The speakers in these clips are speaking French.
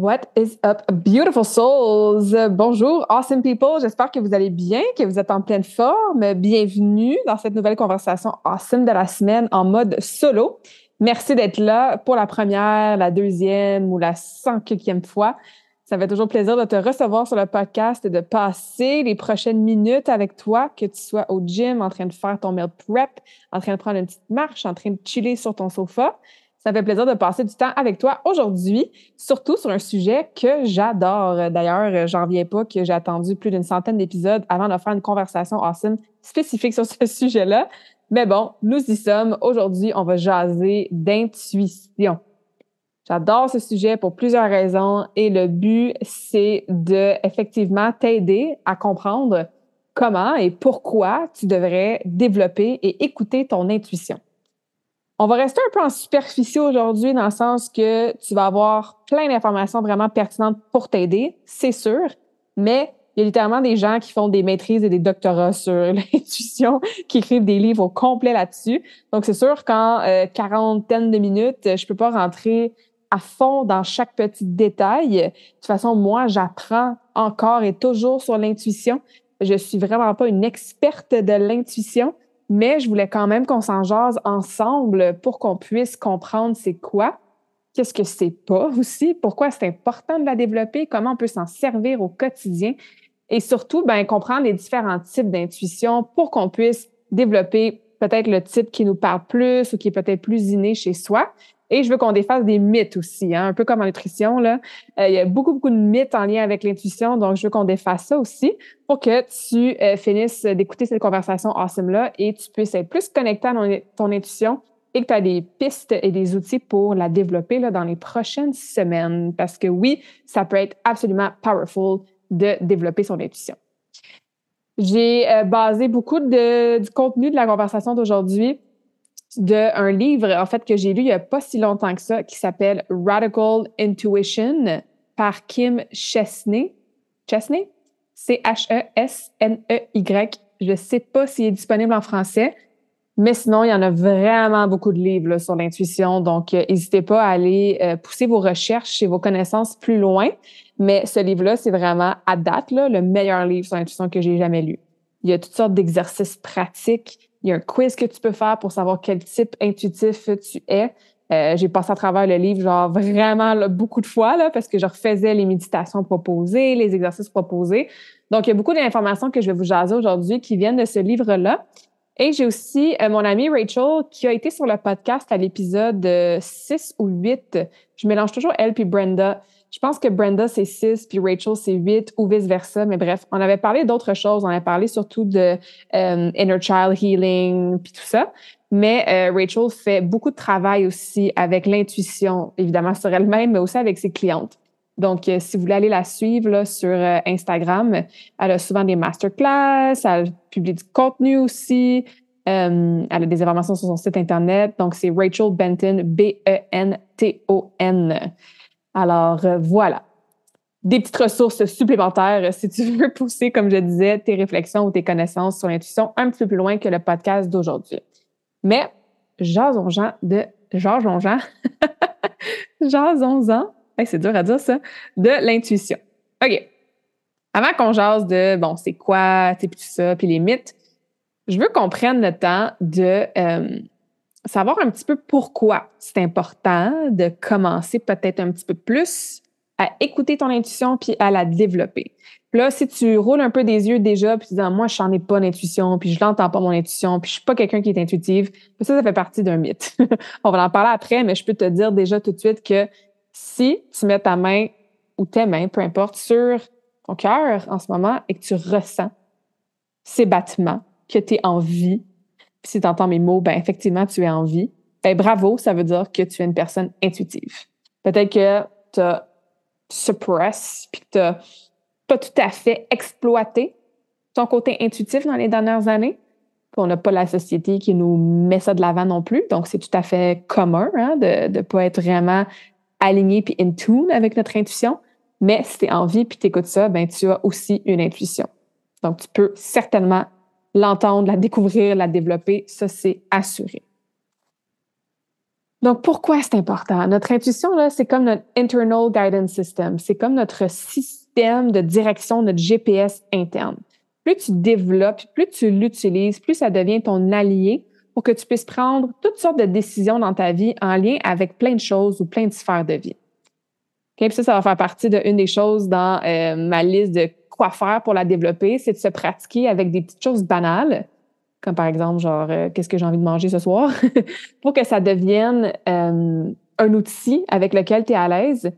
What is up, beautiful souls? Bonjour, awesome people. J'espère que vous allez bien, que vous êtes en pleine forme. Bienvenue dans cette nouvelle conversation awesome de la semaine en mode solo. Merci d'être là pour la première, la deuxième ou la cinquième fois. Ça fait toujours plaisir de te recevoir sur le podcast et de passer les prochaines minutes avec toi, que tu sois au gym, en train de faire ton meal prep, en train de prendre une petite marche, en train de chiller sur ton sofa. Ça fait plaisir de passer du temps avec toi aujourd'hui, surtout sur un sujet que j'adore. D'ailleurs, j'en viens pas que j'ai attendu plus d'une centaine d'épisodes avant de faire une conversation awesome spécifique sur ce sujet-là. Mais bon, nous y sommes. Aujourd'hui, on va jaser d'intuition. J'adore ce sujet pour plusieurs raisons et le but, c'est de effectivement t'aider à comprendre comment et pourquoi tu devrais développer et écouter ton intuition. On va rester un peu en superficie aujourd'hui dans le sens que tu vas avoir plein d'informations vraiment pertinentes pour t'aider, c'est sûr, mais il y a littéralement des gens qui font des maîtrises et des doctorats sur l'intuition, qui écrivent des livres au complet là-dessus. Donc, c'est sûr qu'en euh, quarantaine de minutes, je peux pas rentrer à fond dans chaque petit détail. De toute façon, moi, j'apprends encore et toujours sur l'intuition. Je suis vraiment pas une experte de l'intuition, mais je voulais quand même qu'on s'en jase ensemble pour qu'on puisse comprendre c'est quoi, qu'est-ce que c'est pas aussi, pourquoi c'est important de la développer, comment on peut s'en servir au quotidien et surtout, ben, comprendre les différents types d'intuition pour qu'on puisse développer peut-être le type qui nous parle plus ou qui est peut-être plus inné chez soi. Et je veux qu'on défasse des mythes aussi, hein, un peu comme en nutrition. Là. Euh, il y a beaucoup, beaucoup de mythes en lien avec l'intuition, donc je veux qu'on défasse ça aussi pour que tu euh, finisses d'écouter cette conversation awesome-là et tu puisses être plus connecté à ton, intuition et que tu as des pistes et des outils pour la développer là, dans les prochaines semaines. Parce que oui, ça peut être absolument powerful de développer son intuition. J'ai euh, basé beaucoup de, du contenu de la conversation d'aujourd'hui d'un livre, en fait, que j'ai lu il n'y a pas si longtemps que ça, qui s'appelle Radical Intuition par Kim Chesney. Chesney? C-H-E-S-N-E-Y. Je ne sais pas s'il est disponible en français, mais sinon, il y en a vraiment beaucoup de livres sur l'intuition. Donc, euh, n'hésitez pas à aller euh, pousser vos recherches et vos connaissances plus loin. Mais ce livre-là, c'est vraiment, à date, là, le meilleur livre sur l'intuition que j'ai jamais lu. Il y a toutes sortes d'exercices pratiques. Il y a un quiz que tu peux faire pour savoir quel type intuitif tu es. Euh, j'ai passé à travers le livre genre vraiment beaucoup de fois là, parce que je refaisais les méditations proposées, les exercices proposés. Donc, il y a beaucoup d'informations que je vais vous jaser aujourd'hui qui viennent de ce livre-là. Et j'ai aussi euh, mon amie Rachel qui a été sur le podcast à l'épisode 6 ou 8. Je mélange toujours elle puis Brenda. Je pense que Brenda, c'est 6, puis Rachel, c'est 8 ou vice-versa. Mais bref, on avait parlé d'autres choses. On avait parlé surtout de euh, inner child healing, puis tout ça. Mais euh, Rachel fait beaucoup de travail aussi avec l'intuition, évidemment sur elle-même, mais aussi avec ses clientes. Donc, euh, si vous voulez aller la suivre là, sur Instagram, elle a souvent des masterclass, elle publie du contenu aussi. elle a des informations sur son site Internet. Donc, c'est Rachel Benton, B-E-N-T-O-N. Alors euh, voilà, des petites ressources supplémentaires euh, si tu veux pousser, comme je disais, tes réflexions ou tes connaissances sur l'intuition un petit peu plus loin que le podcast d'aujourd'hui. Mais jasons-en de jasons-en jasons-en, c'est dur à dire ça, de l'intuition. OK. Avant qu'on jase de bon, c'est quoi, c'est tout ça, puis les mythes, je veux qu'on prenne le temps de euh, savoir un petit peu pourquoi c'est important de commencer peut-être un petit peu plus à écouter ton intuition puis à la développer. Là, si tu roules un peu des yeux déjà puis tu dis ah, moi je n'en ai pas d'intuition puis je l'entends pas mon intuition puis je suis pas quelqu'un qui est intuitive, ça ça fait partie d'un mythe. On va en parler après, mais je peux te dire déjà tout de suite que si tu mets ta main ou tes mains, peu importe, sur ton cœur en ce moment et que tu ressens ces battements, que tu es en vie, si tu entends mes mots, ben effectivement, tu es en vie, ben bravo, ça veut dire que tu es une personne intuitive. Peut-être que tu as suppress, puis que tu n'as pas tout à fait exploité ton côté intuitif dans les dernières années. Puis on n'a pas la société qui nous met ça de l'avant non plus. Donc, c'est tout à fait commun hein, de ne pas être vraiment aligné puis in tune avec notre intuition. Mais si tu es en vie puis tu écoutes ça, ben, tu as aussi une intuition. Donc, tu peux certainement l'entendre, la découvrir, la développer. Ça, c'est assuré. Donc, pourquoi c'est important? Notre intuition, là, c'est comme notre internal guidance system. C'est comme notre système de direction, notre GPS interne. Plus tu développes, plus tu l'utilises, plus ça devient ton allié pour que tu puisses prendre toutes sortes de décisions dans ta vie en lien avec plein de choses ou plein de sphères de vie. Okay? Puis ça, ça va faire partie d'une des choses dans euh, ma liste de quoi faire pour la développer, c'est de se pratiquer avec des petites choses banales comme par exemple, genre, euh, qu'est-ce que j'ai envie de manger ce soir, pour que ça devienne euh, un outil avec lequel tu es à l'aise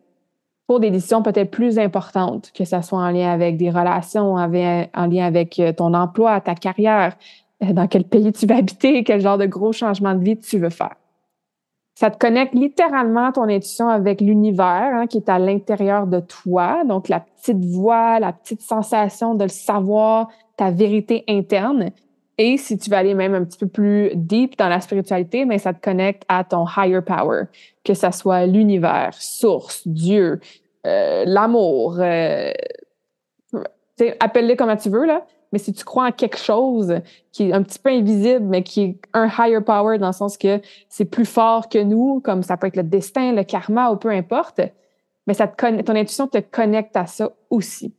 pour des décisions peut-être plus importantes, que ça soit en lien avec des relations, en lien avec euh, ton emploi, ta carrière, dans quel pays tu vas habiter, quel genre de gros changement de vie tu veux faire. Ça te connecte littéralement ton intuition avec l'univers hein, qui est à l'intérieur de toi. Donc, la petite voix, la petite sensation de le savoir, ta vérité interne et si tu veux aller même un petit peu plus deep dans la spiritualité, mais ça te connecte à ton higher power, que ça soit l'univers, source, Dieu, euh, l'amour. Euh, appelle-le comme tu veux, là. Mais si tu crois en quelque chose qui est un petit peu invisible, mais qui est un higher power dans le sens que c'est plus fort que nous, comme ça peut être le destin, le karma ou peu importe, mais ça te ton intuition te connecte à ça aussi.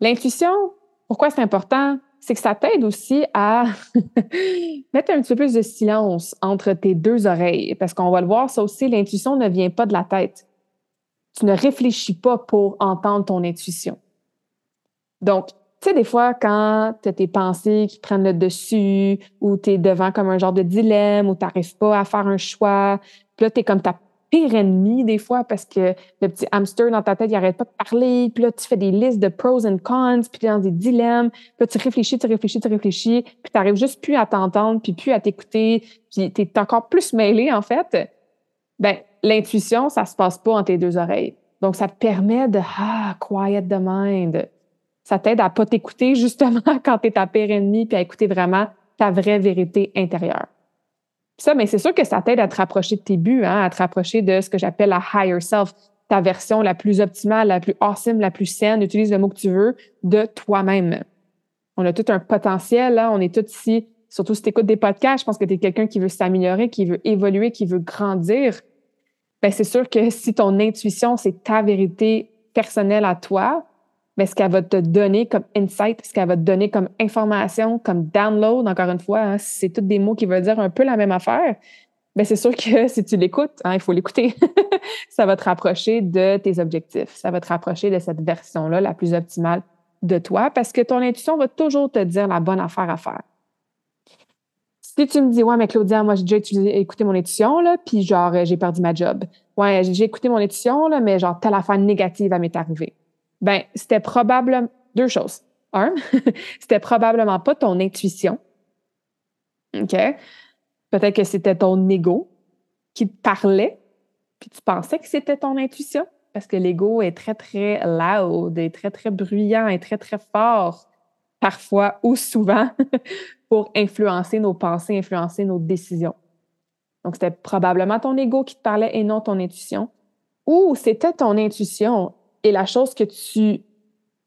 L'intuition, pourquoi c'est important? c'est que ça t'aide aussi à mettre un petit peu plus de silence entre tes deux oreilles. Parce qu'on va le voir, ça aussi, l'intuition ne vient pas de la tête. Tu ne réfléchis pas pour entendre ton intuition. Donc, tu sais, des fois, quand tu as tes pensées qui prennent le dessus ou tu es devant comme un genre de dilemme ou tu n'arrives pas à faire un choix, puis là, tu es comme ta pire ennemi des fois parce que le petit hamster dans ta tête, il arrête pas de parler. Puis là, tu fais des listes de pros and cons, puis tu es dans des dilemmes. Puis là, tu réfléchis, tu réfléchis, tu réfléchis, puis tu n'arrives juste plus à t'entendre, puis plus à t'écouter, puis tu es encore plus mêlé, en fait. Ben, l'intuition, ça se passe pas entre tes deux oreilles. Donc, ça te permet de, ah, quiet the mind. Ça t'aide à pas t'écouter, justement, quand tu es ta pire ennemi, puis à écouter vraiment ta vraie vérité intérieure. Ça, mais c'est sûr que ça t'aide à te rapprocher de tes buts, hein, à te rapprocher de ce que j'appelle la higher self, ta version la plus optimale, la plus awesome, la plus saine, utilise le mot que tu veux, de toi-même. On a tout un potentiel, là, on est tous ici, surtout si tu écoutes des podcasts, je pense que tu es quelqu'un qui veut s'améliorer, qui veut évoluer, qui veut grandir. Ben, c'est sûr que si ton intuition, c'est ta vérité personnelle à toi, mais ce qu'elle va te donner comme insight, ce qu'elle va te donner comme information, comme download, encore une fois, hein, c'est tous des mots qui veulent dire un peu la même affaire. Mais c'est sûr que si tu l'écoutes, hein, il faut l'écouter, ça va te rapprocher de tes objectifs. Ça va te rapprocher de cette version-là, la plus optimale de toi, parce que ton intuition va toujours te dire la bonne affaire à faire. Si tu me dis, ouais, mais Claudia, moi, j'ai déjà écouté mon intuition, là, puis genre, j'ai perdu ma job. Ouais, j'ai écouté mon intuition, là, mais genre, telle affaire négative, à m'est arrivée ben, c'était probablement deux choses. Un, c'était probablement pas ton intuition. OK? Peut-être que c'était ton ego qui te parlait, puis tu pensais que c'était ton intuition, parce que l'ego est très, très loud, est très, très bruyant, est très, très fort, parfois ou souvent, pour influencer nos pensées, influencer nos décisions. Donc, c'était probablement ton ego qui te parlait et non ton intuition. Ou c'était ton intuition et la chose que tu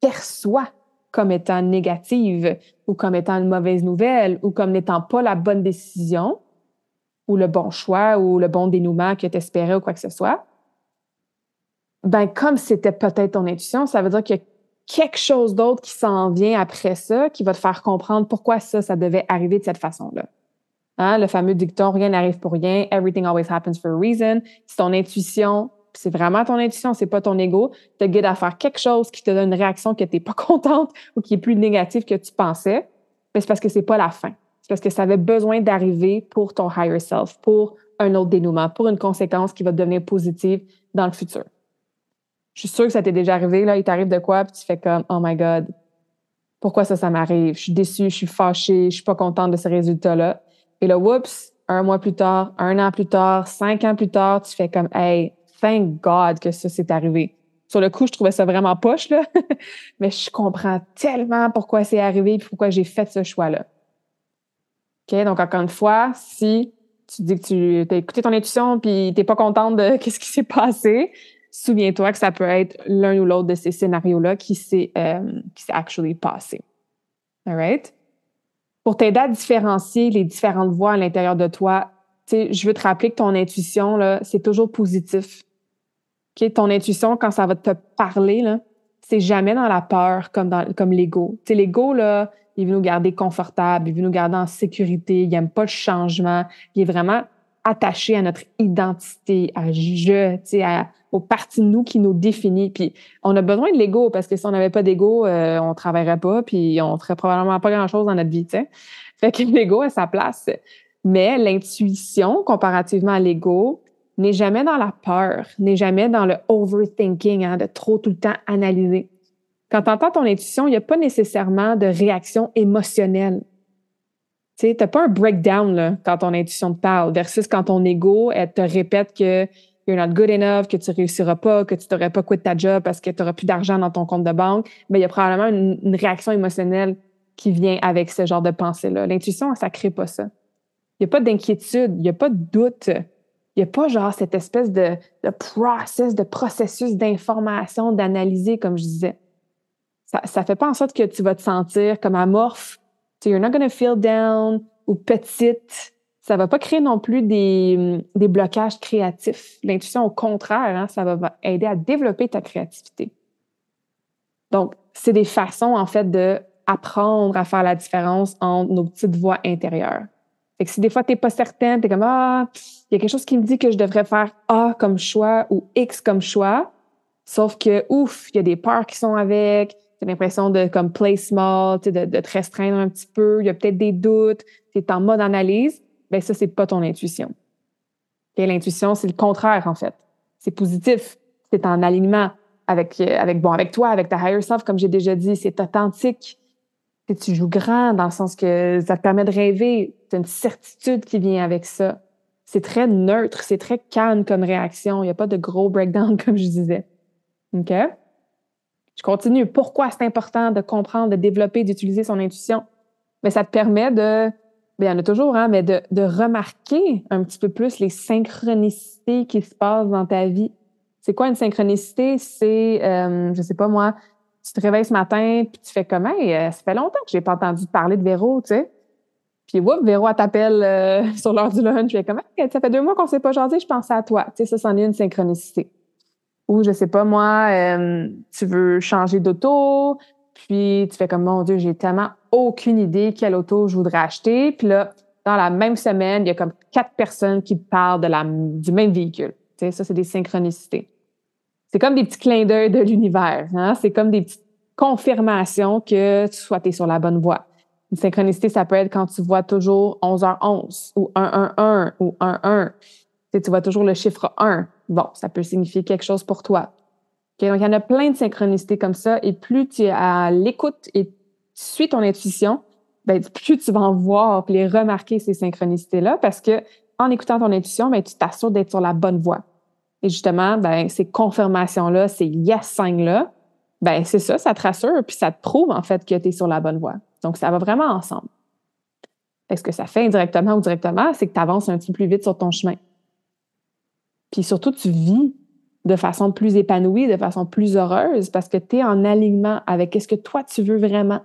perçois comme étant négative ou comme étant une mauvaise nouvelle ou comme n'étant pas la bonne décision ou le bon choix ou le bon dénouement que tu espérais ou quoi que ce soit, ben comme c'était peut-être ton intuition, ça veut dire qu'il y a quelque chose d'autre qui s'en vient après ça, qui va te faire comprendre pourquoi ça, ça devait arriver de cette façon-là. Hein, le fameux dicton, rien n'arrive pour rien, everything always happens for a reason. Si ton intuition c'est vraiment ton intuition, c'est pas ton ego, te guide à faire quelque chose qui te donne une réaction que tu pas contente ou qui est plus négative que tu pensais, mais c'est parce que c'est pas la fin. C'est parce que ça avait besoin d'arriver pour ton higher self, pour un autre dénouement, pour une conséquence qui va devenir positive dans le futur. Je suis sûre que ça t'est déjà arrivé, là, il t'arrive de quoi, puis tu fais comme, oh my God, pourquoi ça, ça m'arrive? Je suis déçue, je suis fâchée, je suis pas contente de ce résultat-là. Et là, whoops, un mois plus tard, un an plus tard, cinq ans plus tard, tu fais comme, hey, thank God que ça s'est arrivé. Sur le coup, je trouvais ça vraiment poche, là. mais je comprends tellement pourquoi c'est arrivé et pourquoi j'ai fait ce choix-là. OK? Donc, encore une fois, si tu dis que tu as écouté ton intuition puis t'es pas contente de qu'est-ce qui s'est passé, souviens-toi que ça peut être l'un ou l'autre de ces scénarios-là qui s'est euh, actually passé. All right? Pour t'aider à différencier les différentes voix à l'intérieur de toi, je veux te rappeler que ton intuition, c'est toujours positif. Okay? Ton intuition, quand ça va te parler, là, c'est jamais dans la peur comme dans comme l'ego. L'ego, là, il veut nous garder confortables, il veut nous garder en sécurité, il n'aime pas le changement, il est vraiment attaché à notre identité, à je, à, aux parties de nous qui nous définit. Puis on a besoin de l'ego parce que si on n'avait pas d'ego, euh, on travaillerait pas, puis on ferait probablement pas grand-chose dans notre vie. T'sais. Fait que l'ego a sa place. Mais l'intuition, comparativement à l'ego, n'est jamais dans la peur, n'est jamais dans le overthinking, hein, de trop tout le temps analyser. Quand tu entends ton intuition, il n'y a pas nécessairement de réaction émotionnelle. Tu n'as pas un breakdown là, quand ton intuition te parle, versus quand ton ego elle te répète que you're not good enough, que tu réussiras pas, que tu t'aurais pas quitté ta job parce que tu n'auras plus d'argent dans ton compte de banque. Mais il y a probablement une, réaction émotionnelle qui vient avec ce genre de pensée-là. L'intuition, ça crée pas ça. Il n'y a pas d'inquiétude, il n'y a pas de doute. Il n'y a pas genre cette espèce de, process, de processus d'information, d'analyser, comme je disais ça ne fait pas en sorte que tu vas te sentir comme amorphe. Tu you're not gonna feel down ou petite. Ça va pas créer non plus des, des blocages créatifs. L'intuition, au contraire, hein, ça va aider à développer ta créativité. Donc, c'est des façons, en fait, de à faire la différence entre nos petites voix intérieures. Fait que si des fois, tu n'es pas certaine, tu es comme Ah, il y a quelque chose qui me dit que je devrais faire A comme choix ou X comme choix. Sauf que, ouf, il y a des peurs qui sont avec, tu as l'impression de comme play small, de, de te restreindre un petit peu, il y a peut-être des doutes, tu es en mode analyse, ben ça, c'est pas ton intuition. L'intuition, c'est le contraire, en fait. C'est positif, c'est en alignement avec, euh, avec, bon, avec toi, avec ta higher self, comme j'ai déjà dit, c'est authentique. Tu joues grand dans le sens que ça te permet de rêver, tu as une certitude qui vient avec ça. C'est très neutre, c'est très calme comme réaction. Il n'y a pas de gros breakdown, comme je disais. OK? Je continue. Pourquoi c'est important de comprendre, de développer, d'utiliser son intuition? Mais ça te permet de, bien, il y en a toujours, hein, mais de, de remarquer un petit peu plus les synchronicités qui se passent dans ta vie. C'est quoi une synchronicité? C'est, euh, je sais pas moi, tu te réveilles ce matin puis tu fais comment? Euh, ça fait longtemps que j'ai pas entendu parler de Véro, tu sais. Puis, whoop, Véro, t'appelle euh, sur l'heure du lunch. Fais comment? Ça fait deux mois qu'on s'est pas jasé, je pensais à toi. Tu sais, ça, c'en est une synchronicité ou je sais pas moi, euh, tu veux changer d'auto, puis tu fais comme mon Dieu, j'ai tellement aucune idée quelle auto je voudrais acheter. Puis là, dans la même semaine, il y a comme quatre personnes qui parlent de la, du même véhicule. Tu sais, ça, c'est des synchronicités. C'est comme des petits clins d'œil de l'univers. Hein? C'est comme des petites confirmations que tu sois sur la bonne voie. Une synchronicité, ça peut être quand tu vois toujours 11h11 ou 111 ou 11. Tu, tu vois toujours le chiffre 1 bon, ça peut signifier quelque chose pour toi. donc, il y en a plein de synchronicités comme ça. Et plus tu es à l'écoute et tu suis ton intuition, ben, plus tu vas en voir et les remarquer, ces synchronicités-là, parce que en écoutant ton intuition, ben, tu t'assures d'être sur la bonne voie. Et justement, ben, ces confirmations-là, ces yes signs-là, ben, c'est ça, ça te rassure, puis ça te prouve, en fait, que tu es sur la bonne voie. Donc, ça va vraiment ensemble. Ce que ça fait indirectement ou directement, c'est que tu avances un petit peu plus vite sur ton chemin. Puis surtout, tu vis de façon plus épanouie, de façon plus heureuse parce que tu es en alignement avec ce que toi, tu veux vraiment.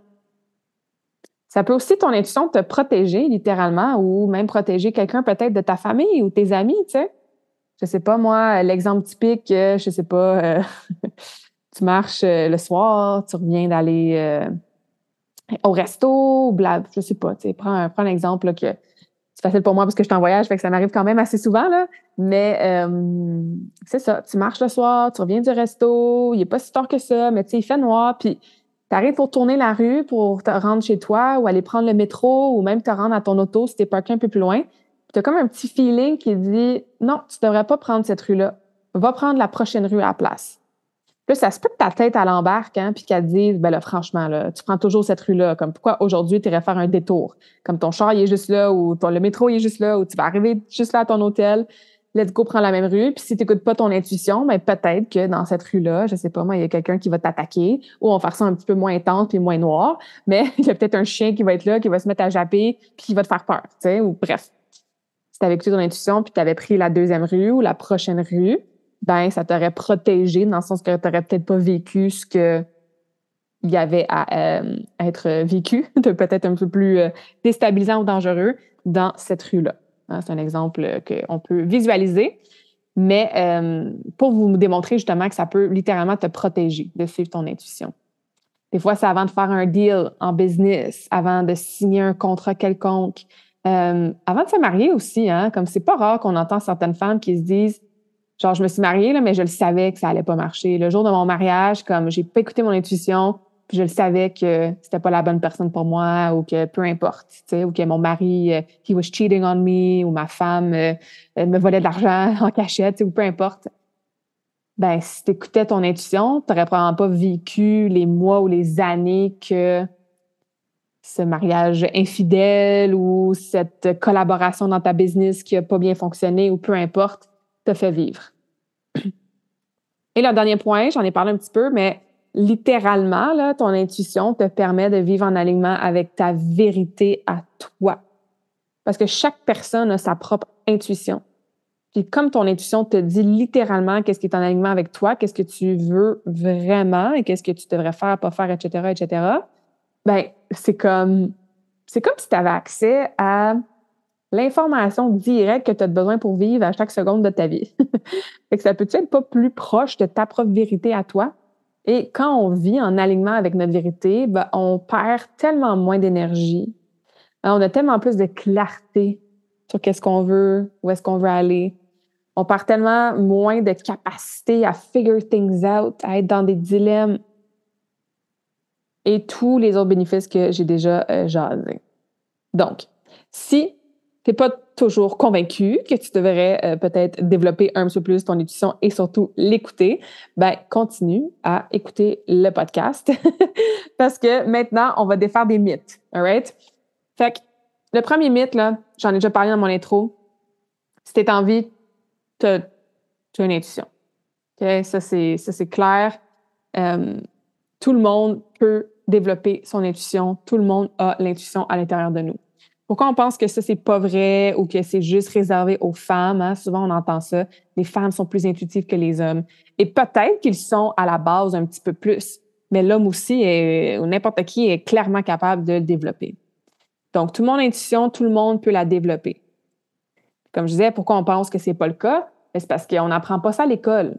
Ça peut aussi, ton intuition, te protéger littéralement ou même protéger quelqu'un peut-être de ta famille ou tes amis, tu sais. Je sais pas, moi, l'exemple typique, euh, je sais pas, euh, tu marches euh, le soir, tu reviens d'aller au resto, bla, je sais pas, tu prends prends un exemple que c'est facile pour moi parce que je suis en voyage, que ça m'arrive quand même assez souvent, là. Mais c'est ça, tu marches le soir, tu reviens du resto, il n'est pas si tard que ça, mais tu sais, il fait noir, puis tu arrives pour tourner la rue pour te rendre chez toi ou aller prendre le métro ou même te rendre à ton auto si tu es parké un peu plus loin. Tu as comme un petit feeling qui dit non, tu devrais pas prendre cette rue-là. Va prendre la prochaine rue à la place. Puis ça se peut que ta tête à l'embarque, hein, puis qu'elle dise, ben là, franchement, là, tu prends toujours cette rue-là. Comme pourquoi aujourd'hui tu irais faire un détour? Comme ton char, il est juste là, ou ton, le métro, il est juste là, ou tu vas arriver juste là à ton hôtel. Let's go, prends la même rue. Puis si tu n'écoutes pas ton intuition, ben peut-être que dans cette rue-là, je sais pas moi, il y a quelqu'un qui va t'attaquer, ou on va faire ça un petit peu moins intense puis moins noir, mais il y a peut-être un chien qui va être là, qui va se mettre à japper, puis qui va te faire peur, tu sais, ou bref. Tu avais écouté ton intuition, puis tu avais pris la deuxième rue ou la prochaine rue, ben ça t'aurait protégé dans le sens que tu n'aurais peut-être pas vécu ce que il y avait à euh, être vécu, de peut-être un peu plus euh, déstabilisant ou dangereux dans cette rue-là. Hein, c'est un exemple qu'on peut visualiser, mais euh, pour vous démontrer justement que ça peut littéralement te protéger de suivre ton intuition. Des fois, c'est avant de faire un deal en business, avant de signer un contrat quelconque, avant de se marier aussi, hein, comme c'est pas rare qu'on entend certaines femmes qui se disent Genre, je me suis mariée, là, mais je le savais que ça allait pas marcher. Le jour de mon mariage, comme j'ai pas écouté mon intuition, je le savais que c'était pas la bonne personne pour moi ou que peu importe, tu sais, ou que mon mari, euh, he was cheating on me ou ma femme euh, me volait de l'argent en cachette, ou peu importe. Ben, si t'écoutais ton intuition, t'aurais probablement pas vécu les mois ou les années que ce mariage infidèle ou cette collaboration dans ta business qui a pas bien fonctionné ou peu importe, te fait vivre. Et le dernier point, j'en ai parlé un petit peu, mais littéralement, là, ton intuition te permet de vivre en alignement avec ta vérité à toi. Parce que chaque personne a sa propre intuition. Puis comme ton intuition te dit littéralement qu'est-ce qui est en alignement avec toi, qu'est-ce que tu veux vraiment et qu'est-ce que tu devrais faire, pas faire, etc., etc., ben c'est comme c'est comme si tu avais accès à l'information directe que tu as besoin pour vivre à chaque seconde de ta vie. fait que ça peut être pas plus proche de ta propre vérité à toi? Et quand on vit en alignement avec notre vérité, ben, on perd tellement moins d'énergie. On a tellement plus de clarté sur qu'est-ce qu'on veut, où est-ce qu'on veut aller. On perd tellement moins de capacité à figure things out, à être dans des dilemmes et tous les autres bénéfices que j'ai déjà euh. Donc, si n'es pas toujours convaincu que tu devrais euh, peut-être développer un peu plus ton intuition et surtout l'écouter, ben continue à écouter le podcast parce que maintenant on va défaire des mythes, alright? Fait que le premier mythe là, j'en ai déjà parlé dans mon intro. Si t'es envie, tu as une intuition. Ok, ça c'est ça c'est clair. Euh, tout le monde peut développer son intuition. Tout le monde a l'intuition à l'intérieur de nous. Pourquoi on pense que ça, c'est pas vrai ou que c'est juste réservé aux femmes? Hein? Souvent, on entend ça. Les femmes sont plus intuitives que les hommes. Et peut-être qu'ils sont à la base un petit peu plus, mais l'homme aussi, ou n'importe qui, est clairement capable de le développer. Donc, tout le monde a intuition, tout le monde peut la développer. Comme je disais, pourquoi on pense que c'est pas le cas? Ben, c'est parce qu'on n'apprend pas ça à l'école.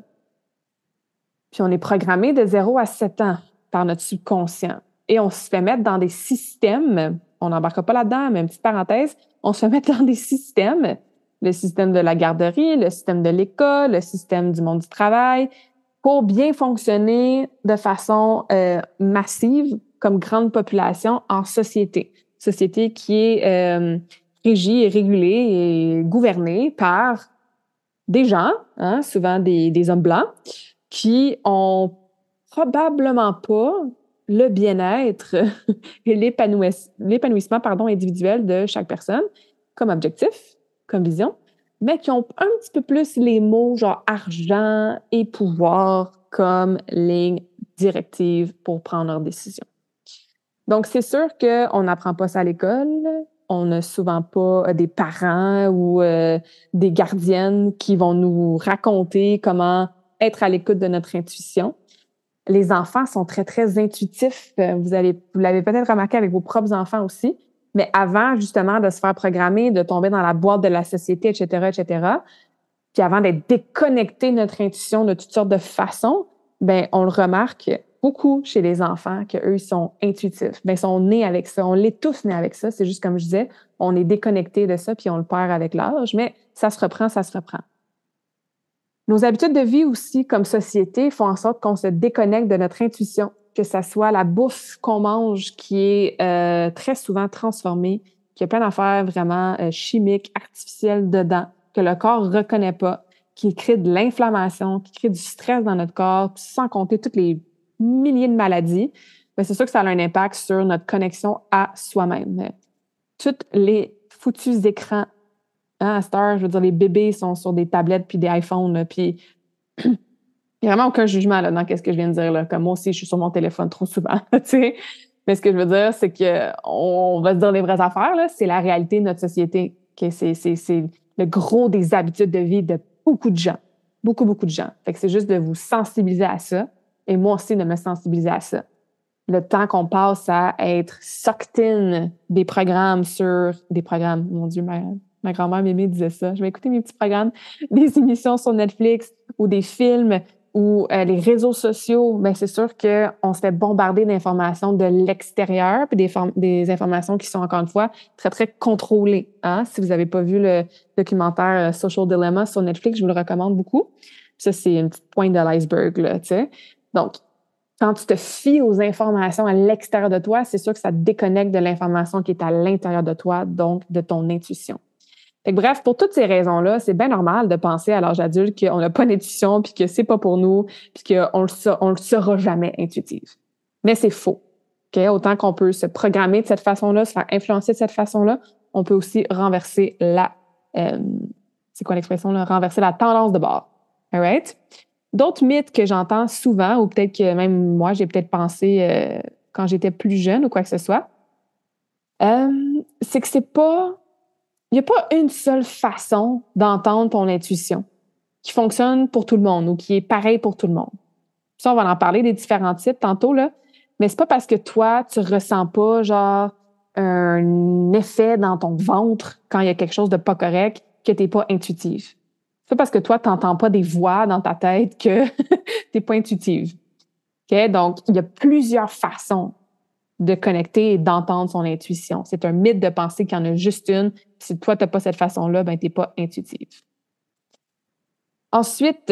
Puis on est programmé de 0 à 7 ans par notre subconscient. Et on se fait mettre dans des systèmes on n'embarque pas là-dedans, mais une petite parenthèse, on se met dans des systèmes, le système de la garderie, le système de l'école, le système du monde du travail, pour bien fonctionner de façon euh, massive comme grande population en société. Société qui est euh, régie et régulée et gouvernée par des gens, hein, souvent des hommes blancs, qui ont probablement pas le bien-être et l'épanouissement individuel de chaque personne comme objectif, comme vision, mais qui ont un petit peu plus les mots genre argent et pouvoir comme ligne directive pour prendre leurs décisions. Donc, c'est sûr qu'on n'apprend pas ça à l'école. On n'a souvent pas des parents ou euh, des gardiennes qui vont nous raconter comment être à l'écoute de notre intuition les enfants sont très, très intuitifs. Euh, vous l'avez peut-être remarqué avec vos propres enfants aussi. Mais avant, justement, de se faire programmer, de tomber dans la boîte de la société, etc., etc., puis avant d'être déconnecté de notre intuition de toutes sortes de façons, ben on le remarque beaucoup chez les enfants qu'eux, ils sont intuitifs. Ben, ils sont nés avec ça. On l'est tous nés avec ça. C'est juste comme je disais, on est déconnecté de ça, puis on le perd avec l'âge, mais ça se reprend, ça se reprend. Nos habitudes de vie aussi, comme société, font en sorte qu'on se déconnecte de notre intuition, que ça soit la bouffe qu'on mange qui est euh, très souvent transformée, qui a plein d'affaires vraiment euh, chimiques, artificielles dedans, que le corps reconnaît pas. qui crée de l'inflammation, qui crée du stress dans notre corps, sans compter toutes les milliers de maladies, ben, c'est sûr que ça a un impact sur notre connexion à soi-même. Tous les foutus écrans, hein, à cette heure, je veux dire, les bébés sont sur des tablettes puis des iPhones, puis il n'y a vraiment aucun jugement là, dans ce que je viens de dire. Là. Comme moi aussi, je suis sur mon téléphone trop souvent. Mais ce que je veux dire, c'est qu'on va se dire les vraies affaires. C'est la réalité de notre société. C'est le gros des habitudes de vie de beaucoup de gens. Beaucoup, beaucoup de gens. C'est juste de vous sensibiliser à ça. Et moi aussi, de me sensibiliser à ça. Le temps qu'on passe à être sucked in des programmes sur des programmes. Mon Dieu, ma, ma grand-mère Mémé disait ça. Je vais écouter mes petits programmes, des émissions sur Netflix ou des films ou euh, les réseaux sociaux, ben c'est sûr qu'on se fait bombarder d'informations de l'extérieur, puis des, informations qui sont encore une fois très très contrôlées. Hein? Si vous n'avez pas vu le documentaire euh, Social Dilemma sur Netflix, je vous le recommande beaucoup. Ça c'est une petite pointe de l'iceberg là, tu. Donc quand tu te fies aux informations à l'extérieur de toi, c'est sûr que ça te déconnecte de l'information qui est à l'intérieur de toi, donc de ton intuition bref, pour toutes ces raisons-là, c'est bien normal de penser à l'âge adulte qu'on n'a pas d'intuition, puis que c'est pas pour nous, puis qu'on le, on le sera jamais intuitif. Mais c'est faux. Autant qu'on peut se programmer de cette façon-là, se faire influencer de cette façon-là, on peut aussi renverser la, euh, c'est quoi l'expression là, renverser la tendance de bord. Alright? D'autres mythes que j'entends souvent, ou peut-être que même moi j'ai peut-être pensé euh, quand j'étais plus jeune ou quoi que ce soit, euh, c'est que c'est pas il n'y a pas une seule façon d'entendre ton intuition qui fonctionne pour tout le monde ou qui est pareil pour tout le monde. Ça, on va en parler des différents types tantôt, là. Mais c'est pas parce que toi, tu ressens pas, genre, un effet dans ton ventre quand il y a quelque chose de pas correct que tu n'es pas intuitive. C'est pas parce que toi, tu n'entends pas des voix dans ta tête que tu n'es pas intuitive. OK? Donc, il y a plusieurs façons de connecter et d'entendre son intuition. C'est un mythe de penser qu'il y en a juste une. Si toi, tu n'as pas cette façon-là, ben, tu n'es pas intuitive. Ensuite,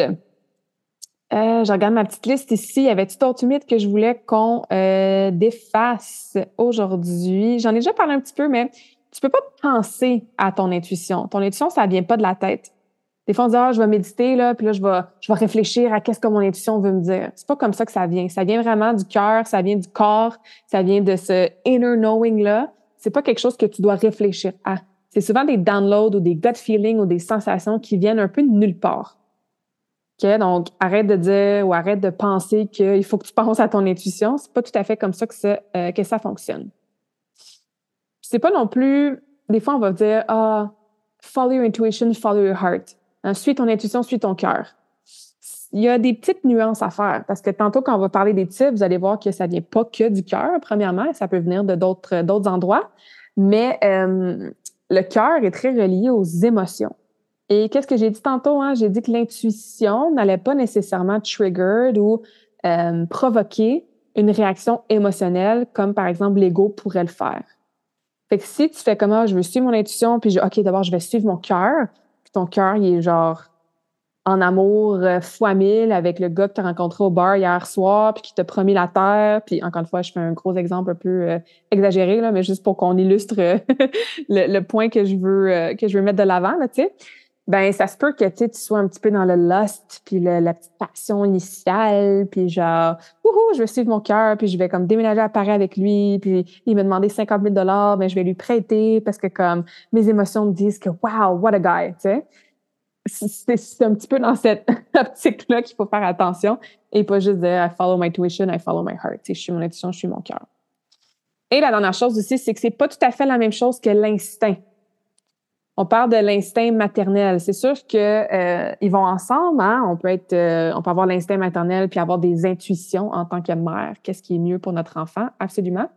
euh, je regarde ma petite liste ici. Y avait-tu d'autres mythes que je voulais qu'on euh, défasse aujourd'hui? J'en ai déjà parlé un petit peu, mais tu peux pas penser à ton intuition. Ton intuition, ça vient pas de la tête. Des fois, on dit, ah, je vais méditer, là, puis là, je vais, je vais réfléchir à qu'est-ce que mon intuition veut me dire. C'est pas comme ça que ça vient. Ça vient vraiment du cœur, ça vient du corps, ça vient de ce inner knowing-là. C'est pas quelque chose que tu dois réfléchir à. C'est souvent des downloads ou des gut feelings ou des sensations qui viennent un peu de nulle part. OK? Donc, arrête de dire ou arrête de penser qu'il faut que tu penses à ton intuition. C'est pas tout à fait comme ça que ça, euh, que ça fonctionne. C'est pas non plus, des fois, on va dire, ah, follow your intuition, follow your heart. Hein, suis ton intuition, suis ton cœur? Il y a des petites nuances à faire parce que tantôt, quand on va parler des types, vous allez voir que ça vient pas que du cœur, premièrement, ça peut venir de d'autres, d'autres endroits. Mais euh, le cœur est très relié aux émotions. Et qu'est-ce que j'ai dit tantôt? Hein? J'ai dit que l'intuition n'allait pas nécessairement trigger ou euh, provoquer une réaction émotionnelle comme par exemple l'ego pourrait le faire. Fait que si tu fais comme ah, je veux suivre mon intuition, puis je, OK, d'abord, je vais suivre mon cœur, ton cœur, il est genre en amour euh, fois mille avec le gars que tu as rencontré au bar hier soir, puis qui t'a promis la terre. Puis encore une fois, je fais un gros exemple un peu euh, exagéré, là, mais juste pour qu'on illustre euh, le, point que je veux que je veux mettre de l'avant, tu sais. Ben, ça se peut que tu sois un petit peu dans le lust, puis la petite passion initiale, puis genre, wouhou, je vais suivre mon cœur, puis je vais comme déménager à Paris avec lui, puis il m'a demandé 50 000 dollars, ben je vais lui prêter parce que comme mes émotions me disent que wow, what a guy, tu sais. C'est un petit peu dans cette optique-là qu'il faut faire attention et pas juste dire I follow my tuition, I follow my heart. je suis mon intuition, je suis mon cœur. Et la dernière chose aussi, c'est que c'est pas tout à fait la même chose que l'instinct on parle de l'instinct maternel. C'est sûr que euh, ils vont ensemble. Hein? On peut être, euh, on peut avoir l'instinct maternel puis avoir des intuitions en tant que mère. Qu'est-ce qui est mieux pour notre enfant? Absolument.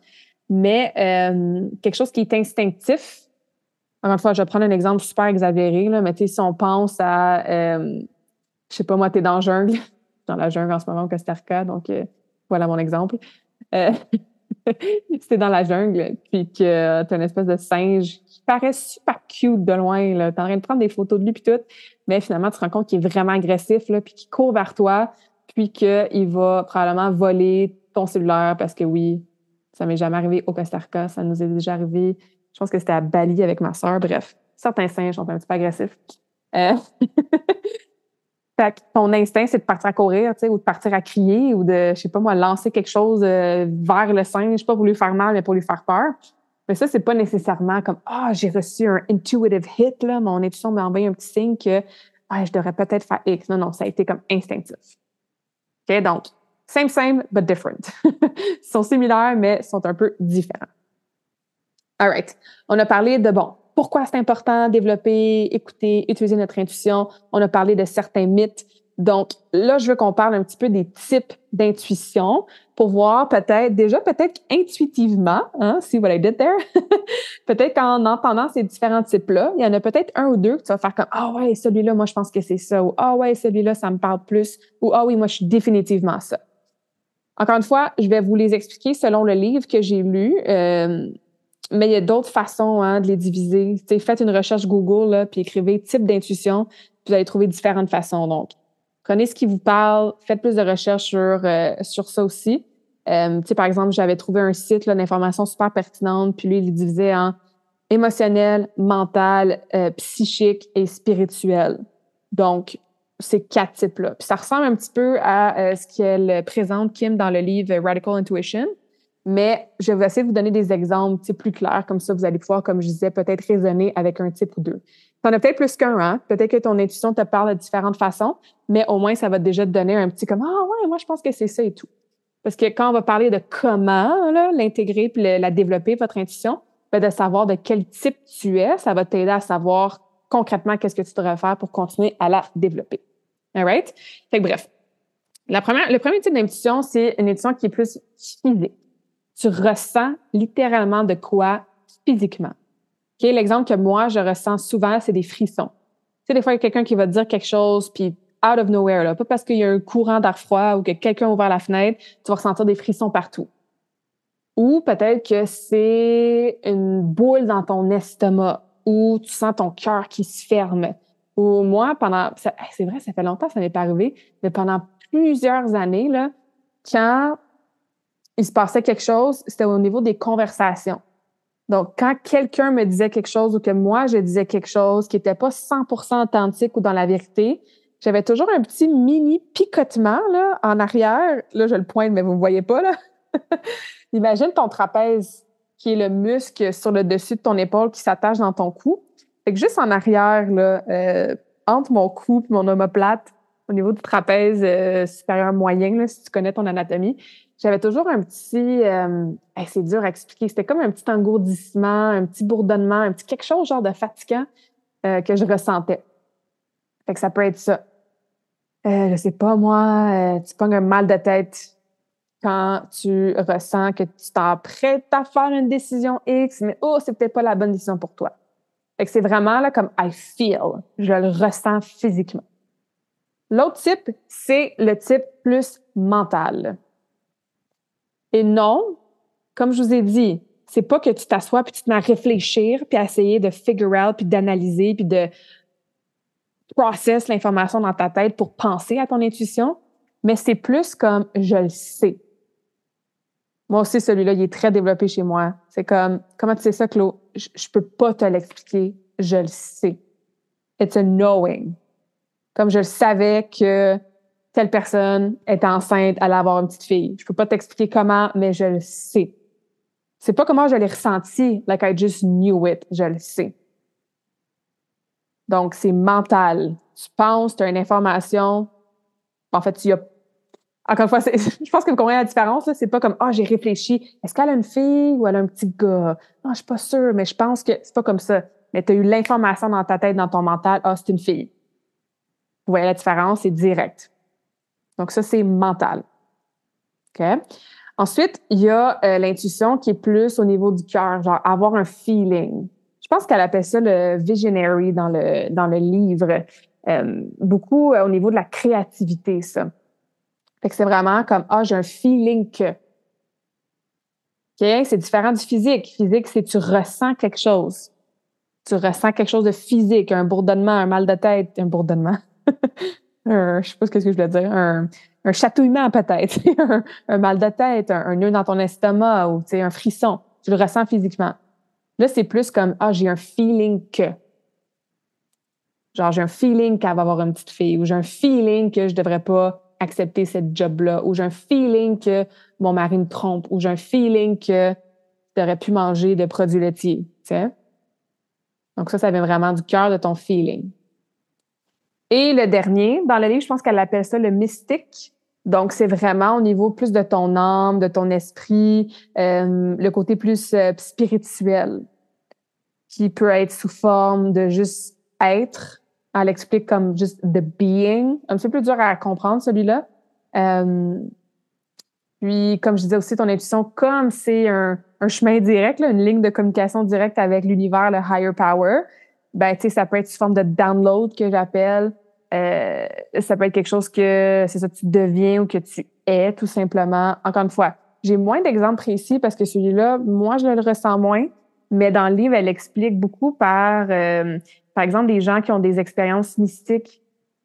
Mais euh, quelque chose qui est instinctif. Encore une fois, je vais prendre un exemple super exagéré mais si on pense à, je sais pas moi, tu es dans la jungle, dans la jungle en ce moment au Costa Rica, donc voilà mon exemple. si dans la jungle, puis que tu as une espèce de singe paraît super cute de loin, tu es en train de prendre des photos de lui, puis tout, mais finalement, tu te rends compte qu'il est vraiment agressif, là, puis qu'il court vers toi, puis qu'il va probablement voler ton cellulaire parce que oui, ça m'est jamais arrivé au Costa Rica, ça nous est déjà arrivé. Je pense que c'était à Bali avec ma sœur. Bref, certains singes sont un petit peu agressifs. Euh, ton instinct, c'est de partir à courir, tu sais, ou de partir à crier, ou de, je sais pas moi, lancer quelque chose euh, vers le singe, pas pour lui faire mal, mais pour lui faire peur. Mais ça, c'est pas nécessairement comme Ah, j'ai reçu un intuitive hit, là, mon intuition m'a envoyé un petit signe que ah, je devrais peut-être faire X. Non, non, ça a été comme instinctif. OK, donc, same, same, but different. Ils sont similaires, mais sont un peu différents. All right. On a parlé de, bon, pourquoi c'est important développer, écouter, utiliser notre intuition. On a parlé de certains mythes. Donc là, je veux qu'on parle un petit peu des types d'intuition pour voir peut-être, déjà peut-être intuitivement, hein, see what I did there, peut-être qu'en entendant ces différents types-là, il y en a peut-être un ou deux que tu vas faire comme Ah ouais, celui-là, moi je pense que c'est ça, ou Ah ouais, celui-là, ça me parle plus, ou Ah oui, moi je suis définitivement ça. Encore une fois, je vais vous les expliquer selon le livre que j'ai lu. Euh, mais il y a d'autres façons hein, de les diviser. faites une recherche Google, là, puis écrivez type d'intuition, vous allez trouver différentes façons. Donc, prenez ce qui vous parle, faites plus de recherches sur, euh, sur ça aussi. Euh, par exemple, j'avais trouvé un site d'informations super pertinente, puis lui, il divisait en émotionnel, mental, euh, psychique et spirituel. Donc, ces quatre types-là. Puis ça ressemble un petit peu à euh, ce qu'elle présente, Kim, dans le livre Radical Intuition. Mais je vais essayer de vous donner des exemples plus clairs, comme ça vous allez pouvoir, comme je disais, peut-être raisonner avec un type ou deux. Tu en as peut-être plus qu'un, hein? Peut-être que ton intuition te parle de différentes façons, mais au moins, ça va déjà te donner un petit comme Ah ouais, moi je pense que c'est ça et tout. Parce que quand on va parler de comment l'intégrer puis la développer, votre intuition, ben de savoir de quel type tu es, ça va t'aider à savoir concrètement qu'est-ce que tu devrais faire pour continuer à la développer. All right? Fait que bref. La première, le premier type d'intuition, c'est une intuition qui est plus physique tu ressens littéralement de quoi physiquement. L'exemple que moi, je ressens souvent, c'est des frissons. Tu sais, des fois, il y a quelqu'un qui va dire quelque chose, puis out of nowhere, là, pas parce qu'il y a un courant d'air froid ou que quelqu'un a ouvert la fenêtre, tu vas ressentir des frissons partout. Ou peut-être que c'est une boule dans ton estomac ou tu sens ton cœur qui se ferme. Ou moi, pendant, c'est vrai, ça fait longtemps, ça m'est pas arrivé, mais pendant plusieurs années, là, quand il se passait quelque chose, c'était au niveau des conversations. Donc, quand quelqu'un me disait quelque chose ou que moi, je disais quelque chose qui n'était pas 100% authentique ou dans la vérité, j'avais toujours un petit mini picotement là, en arrière. Là, je le pointe, mais vous ne me voyez pas. là. Imagine ton trapèze, qui est le muscle sur le dessus de ton épaule qui s'attache dans ton cou. Fait que juste en arrière, là, euh, entre mon cou et mon omoplate, au niveau du trapèze euh, supérieur moyen, là, si tu connais ton anatomie, j'avais toujours un petit, euh, c'est dur à expliquer, c'était comme un petit engourdissement, un petit bourdonnement, un petit quelque chose genre de fatigant euh, que je ressentais. Fait que ça peut être ça. Euh, je sais pas, moi, euh, tu pognes un mal de tête quand tu ressens que tu t'apprêtes à faire une décision X, mais oh, c'est peut-être pas la bonne décision pour toi. Fait que c'est vraiment là comme I feel, je le ressens physiquement. L'autre type, c'est le type plus mental. Et non, comme je vous ai dit, c'est pas que tu t'assois puis tu te mets à réfléchir puis à essayer de figure out puis d'analyser puis de process l'information dans ta tête pour penser à ton intuition, mais c'est plus comme je le sais. Moi aussi, celui-là, il est très développé chez moi. C'est comme, comment tu sais ça, Claude? Je, je peux pas te l'expliquer. Je le sais. It's a knowing. Comme je le savais que telle personne est enceinte, elle avoir une petite fille. Je peux pas t'expliquer comment, mais je le sais. C'est pas comment je l'ai ressenti, like I just knew it, je le sais. Donc, c'est mental. Tu penses, tu as une information. En fait, tu as. Encore une fois, je pense que vous comprenez la différence. C'est pas comme, ah, j'ai réfléchi. Est-ce qu'elle a une fille ou elle a un petit gars? Non, je suis pas sûre, mais je pense que c'est pas comme ça. Mais tu as eu l'information dans ta tête, dans ton mental. Ah, c'est une fille. Vous voyez la différence? C'est direct. Donc, ça, c'est mental. OK? Ensuite, il y a euh, l'intuition qui est plus au niveau du cœur, genre avoir un feeling. Je pense qu'elle appelle ça le visionary dans le, livre. Euh, beaucoup euh, au niveau de la créativité, ça. Fait que c'est vraiment comme, ah, j'ai un feeling. OK? C'est différent du physique. Physique, c'est tu ressens quelque chose. Tu ressens quelque chose de physique, un bourdonnement, un mal de tête, un bourdonnement. un, je sais pas ce que je voulais dire, un, un chatouillement peut-être, un, mal de tête, un, nœud dans ton estomac ou un frisson. Tu le ressens physiquement. Là, c'est plus comme ah, j'ai un feeling que. Genre, j'ai un feeling qu'elle va avoir une petite fille, ou j'ai un feeling que je devrais pas accepter cette job-là, ou j'ai un feeling que mon mari me trompe, ou j'ai un feeling que j'aurais pu manger de produits laitiers, tu sais. Donc ça, ça vient vraiment du cœur de ton feeling. Et le dernier, dans le livre, je pense qu'elle appelle ça le mystique. Donc, c'est vraiment au niveau plus de ton âme, de ton esprit, euh, le côté plus euh, spirituel, qui peut être sous forme de juste être. Elle explique comme juste the being. Un petit peu plus dur à comprendre, celui-là. Euh, puis, comme je disais aussi, ton intuition, comme c'est un, chemin direct, une ligne de communication directe avec l'univers, le higher power, ben, tu sais, ça peut être sous forme de download que j'appelle. Euh, ça peut être quelque chose que c'est ça tu deviens ou que tu es tout simplement. Encore une fois, j'ai moins d'exemples précis parce que celui-là, moi, je le ressens moins. Mais dans le livre, elle explique beaucoup par, euh, par exemple, des gens qui ont des expériences mystiques.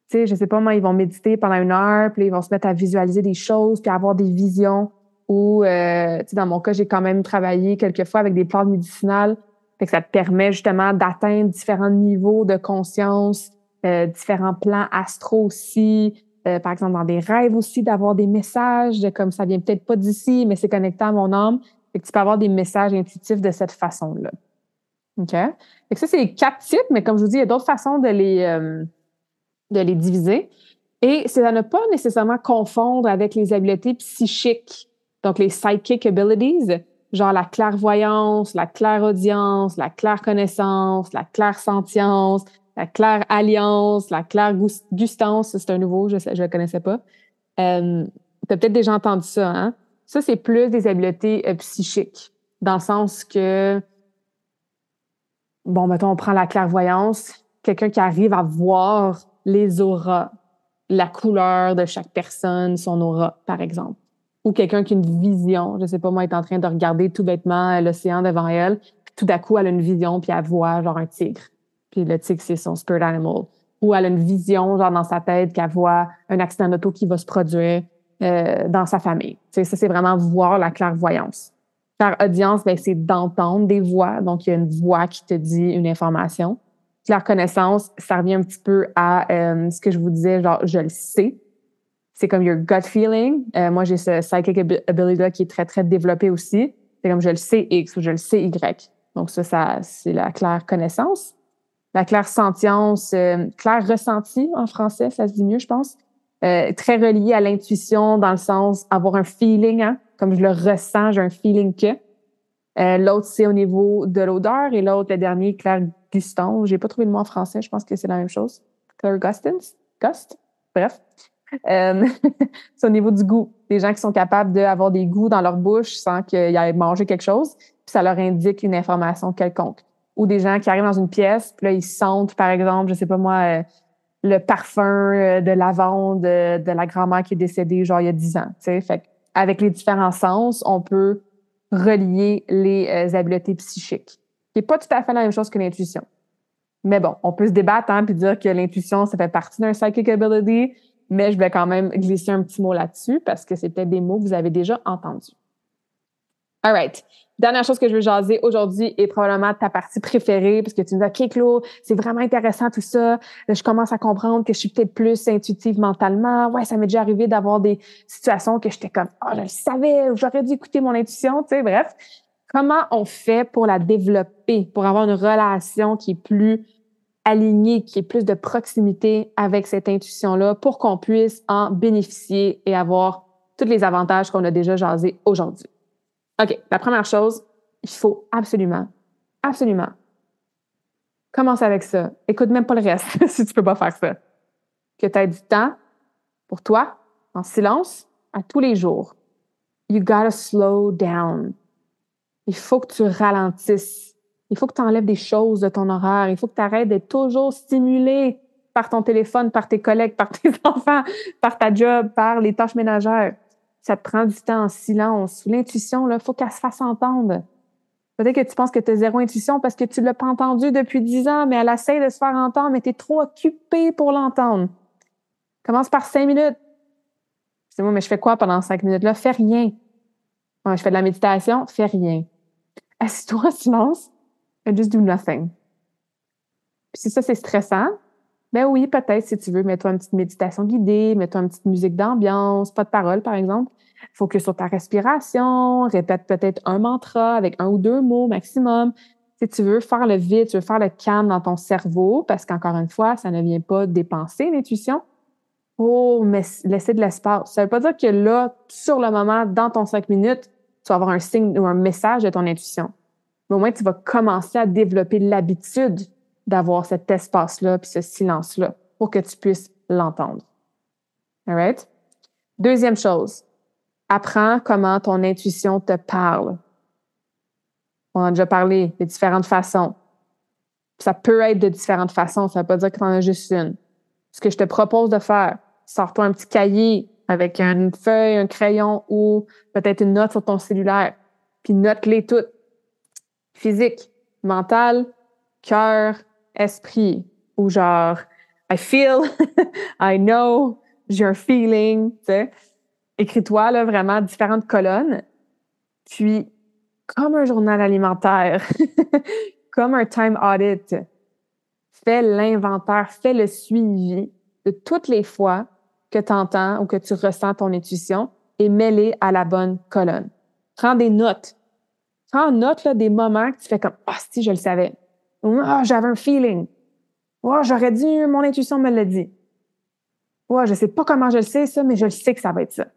Tu sais, je sais pas moi, ils vont méditer pendant une heure, puis ils vont se mettre à visualiser des choses, puis avoir des visions. Ou, euh, tu sais, dans mon cas, j'ai quand même travaillé quelques fois avec des plantes médicinales. Fait que ça te permet justement d'atteindre différents niveaux de conscience, euh, différents plans astro aussi. Euh, par exemple, dans des rêves aussi, d'avoir des messages de comme ça vient peut-être pas d'ici, mais c'est connecté à mon âme. Fait que tu peux avoir des messages intuitifs de cette façon-là. OK? Fait que ça, c'est quatre types, mais comme je vous dis, il y a d'autres façons de les, euh, de les diviser. Et c'est à ne pas nécessairement confondre avec les habiletés psychiques, donc les psychic abilities, genre la clairvoyance, la clairaudience, la claire-connaissance, la clair-sentience, la claire alliance, la claire gustance, c'est un nouveau, je ne le connaissais pas. Euh, tu as peut-être déjà entendu ça, hein? Ça, c'est plus des habiletés euh, psychiques, dans le sens que, bon, mettons, on prend la clairvoyance, quelqu'un qui arrive à voir les auras, la couleur de chaque personne, son aura, par exemple. Ou quelqu'un qui a une vision, je sais pas, moi, est en train de regarder tout bêtement euh, l'océan devant elle, puis tout d'un coup, elle a une vision, puis elle voit genre un tigre puis le tigre, c'est son spirit animal. Ou elle a une vision, genre dans sa tête, qu'elle voit un accident d'auto qui va se produire euh, dans sa famille. sais, ça, c'est vraiment voir la clairvoyance. Claire audience, ben, c'est d'entendre des voix. Donc, il y a une voix qui te dit une information. Claire connaissance, ça revient un petit peu à euh, ce que je vous disais, genre, je le sais. C'est comme your gut feeling. Euh, moi, j'ai ce psychic ability-là qui est très, très développé aussi. C'est comme je le sais X ou je le sais Y. Donc, ça, ça c'est la claire connaissance la claire sentience, euh, claire ressenti en français, ça se dit mieux, je pense. Euh, très relié à l'intuition dans le sens avoir un feeling, hein, comme je le ressens, j'ai un feeling que. Euh, l'autre, c'est au niveau de l'odeur et l'autre, le dernier, claire guston. J'ai pas trouvé le mot en français, je pense que c'est la même chose. Claire gustance, gust, bref. Euh, c'est au niveau du goût. Des gens qui sont capables d'avoir des goûts dans leur bouche sans qu'ils aient mangé quelque chose, puis ça leur indique une information quelconque ou des gens qui arrivent dans une pièce, puis là, ils sentent, par exemple, je sais pas moi, euh, le parfum euh, de lavande de, la grand-mère qui est décédée, genre, il y a dix ans, tu sais. Fait avec les différents sens, on peut relier les euh, habiletés psychiques. Qui n'est pas tout à fait la même chose que l'intuition. Mais bon, on peut se débattre, hein, puis dire que l'intuition, ça fait partie d'un psychic ability, mais je vais quand même glisser un petit mot là-dessus parce que c'est peut-être des mots que vous avez déjà entendus. All right. Dernière chose que je veux jaser aujourd'hui est probablement ta partie préférée parce que tu me dis, OK, Claude, c'est vraiment intéressant tout ça. Je commence à comprendre que je suis peut-être plus intuitive mentalement. Ouais, ça m'est déjà arrivé d'avoir des situations que j'étais comme, oh, je le savais, j'aurais dû écouter mon intuition, tu sais, bref. Comment on fait pour la développer, pour avoir une relation qui est plus alignée, qui est plus de proximité avec cette intuition-là pour qu'on puisse en bénéficier et avoir tous les avantages qu'on a déjà jasés aujourd'hui? OK, la première chose, il faut absolument, absolument commence avec ça. Écoute même pas le reste si tu peux pas faire ça. Que tu aies du temps pour toi, en silence, à tous les jours. You gotta slow down. Il faut que tu ralentisses. Il faut que tu enlèves des choses de ton horaire. Il faut que tu arrêtes d'être toujours stimulé par ton téléphone, par tes collègues, par tes enfants, par ta job, par les tâches ménagères ça te prend du temps en silence. L'intuition, il faut qu'elle se fasse entendre. Peut-être que tu penses que tu as zéro intuition parce que tu ne l'as pas entendue depuis dix ans, mais elle essaie de se faire entendre, mais tu es trop occupé pour l'entendre. Commence par cinq minutes. C'est moi, mais je fais quoi pendant cinq minutes? Là? Fais rien. je fais de la méditation, fais rien. Assis-toi en silence and just do nothing. Puis si ça, c'est stressant, Ben oui, peut-être, si tu veux, mets-toi une petite méditation guidée, mets-toi une petite musique d'ambiance, pas de parole, par exemple. Focus sur ta respiration, répète peut-être un mantra avec un ou deux mots maximum. Si tu veux faire le vide, tu veux faire le calme dans ton cerveau, parce qu'encore une fois, ça ne vient pas dépenser l'intuition, pour laisser de l'espace. Ça veut pas dire que là, sur le moment, dans ton cinq minutes, tu vas avoir un signe ou un message de ton intuition. Mais au moins, tu vas commencer à développer l'habitude d'avoir cet espace-là puis ce silence-là pour que tu puisses l'entendre. All right? Deuxième chose, apprends comment ton intuition te parle. On a déjà parlé de différentes façons. Ça peut être de différentes façons, ça ne veut pas dire que tu en as juste une. Ce que je te propose de faire, sors-toi un petit cahier avec une feuille, un crayon ou peut-être une note sur ton cellulaire, puis note-les toutes. Physique, mental, cœur, esprit, ou genre I feel, I know, j'ai un feeling, tu sais. Écris-toi là vraiment différentes colonnes, puis comme un journal alimentaire, comme un time audit, fais l'inventaire, fais le suivi de toutes les fois que tu entends ou que tu ressens ton intuition et mets-les à la bonne colonne. Prends des notes. Prends note là, des moments que tu fais comme Ah, si, je le savais. Ah, j'avais un feeling. Ah, j'aurais dit, mon intuition me l'a dit. Ouais, je sais pas comment je le sais, ça, mais je le sais que ça va être ça.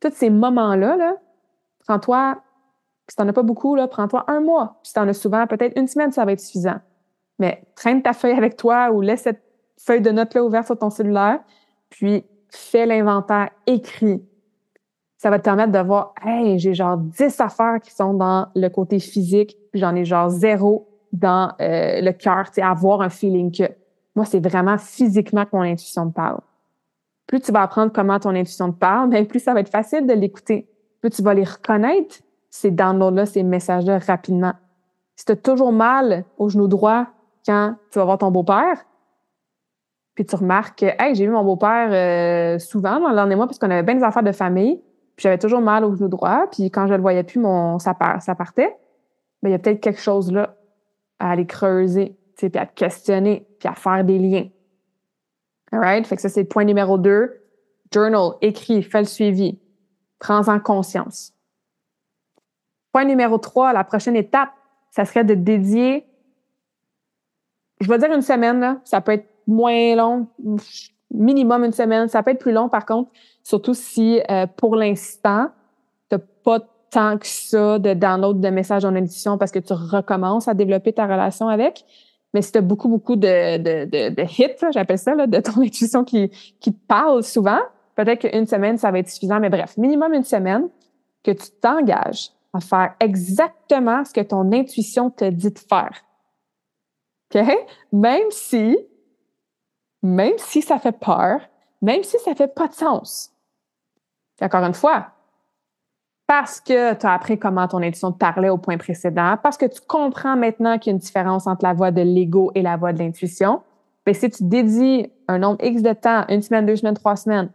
Tous ces moments-là, là, prends-toi si t'en as pas beaucoup, là, prends-toi un mois. Si t'en as souvent, peut-être une semaine, ça va être suffisant. Mais traîne ta feuille avec toi ou laisse cette feuille de notes-là ouverte sur ton cellulaire, puis fais l'inventaire, écrit. Ça va te permettre de voir, hey, j'ai genre 10 affaires qui sont dans le côté physique, puis j'en ai genre zéro dans euh, le cœur, avoir un feeling que moi, c'est vraiment physiquement que mon intuition me parle. Plus tu vas apprendre comment ton intuition te parle, bien plus ça va être facile de l'écouter. Plus tu vas les reconnaître, ces downloads-là, ces messages-là rapidement. Si tu as toujours mal au genou droit quand tu vas voir ton beau-père, puis tu remarques que hey, j'ai vu mon beau-père euh, souvent dans le dernier mois parce qu'on avait bien des affaires de famille, puis j'avais toujours mal au genou droit, puis quand je le voyais plus, mon ça, ça partait. Ben, il y a peut-être quelque chose là à aller creuser, puis à te questionner, puis à faire des liens. Alright? Fait que ça, c'est le point numéro deux. Journal, écris, fais le suivi. Prends-en conscience. Point numéro trois, la prochaine étape, ça serait de dédier, je vais dire une semaine, là, ça peut être moins long, minimum une semaine, ça peut être plus long par contre, surtout si euh, pour l'instant, tu n'as pas tant que ça de download de messages en édition parce que tu recommences à développer ta relation avec. Mais si tu as beaucoup, beaucoup de, de, de, hits, j'appelle ça, là, de ton intuition qui, qui te parle souvent, peut-être qu'une semaine, ça va être suffisant. Mais bref, minimum une semaine que tu t'engages à faire exactement ce que ton intuition te dit de faire. OK? Même si, même si ça fait peur, même si ça fait pas de sens. encore une fois, parce que tu as appris comment ton intuition te parlait au point précédent, parce que tu comprends maintenant qu'il y a une différence entre la voix de l'ego et la voix de l'intuition, bien, si tu dédies un nombre X de temps, une semaine, deux semaines, trois semaines,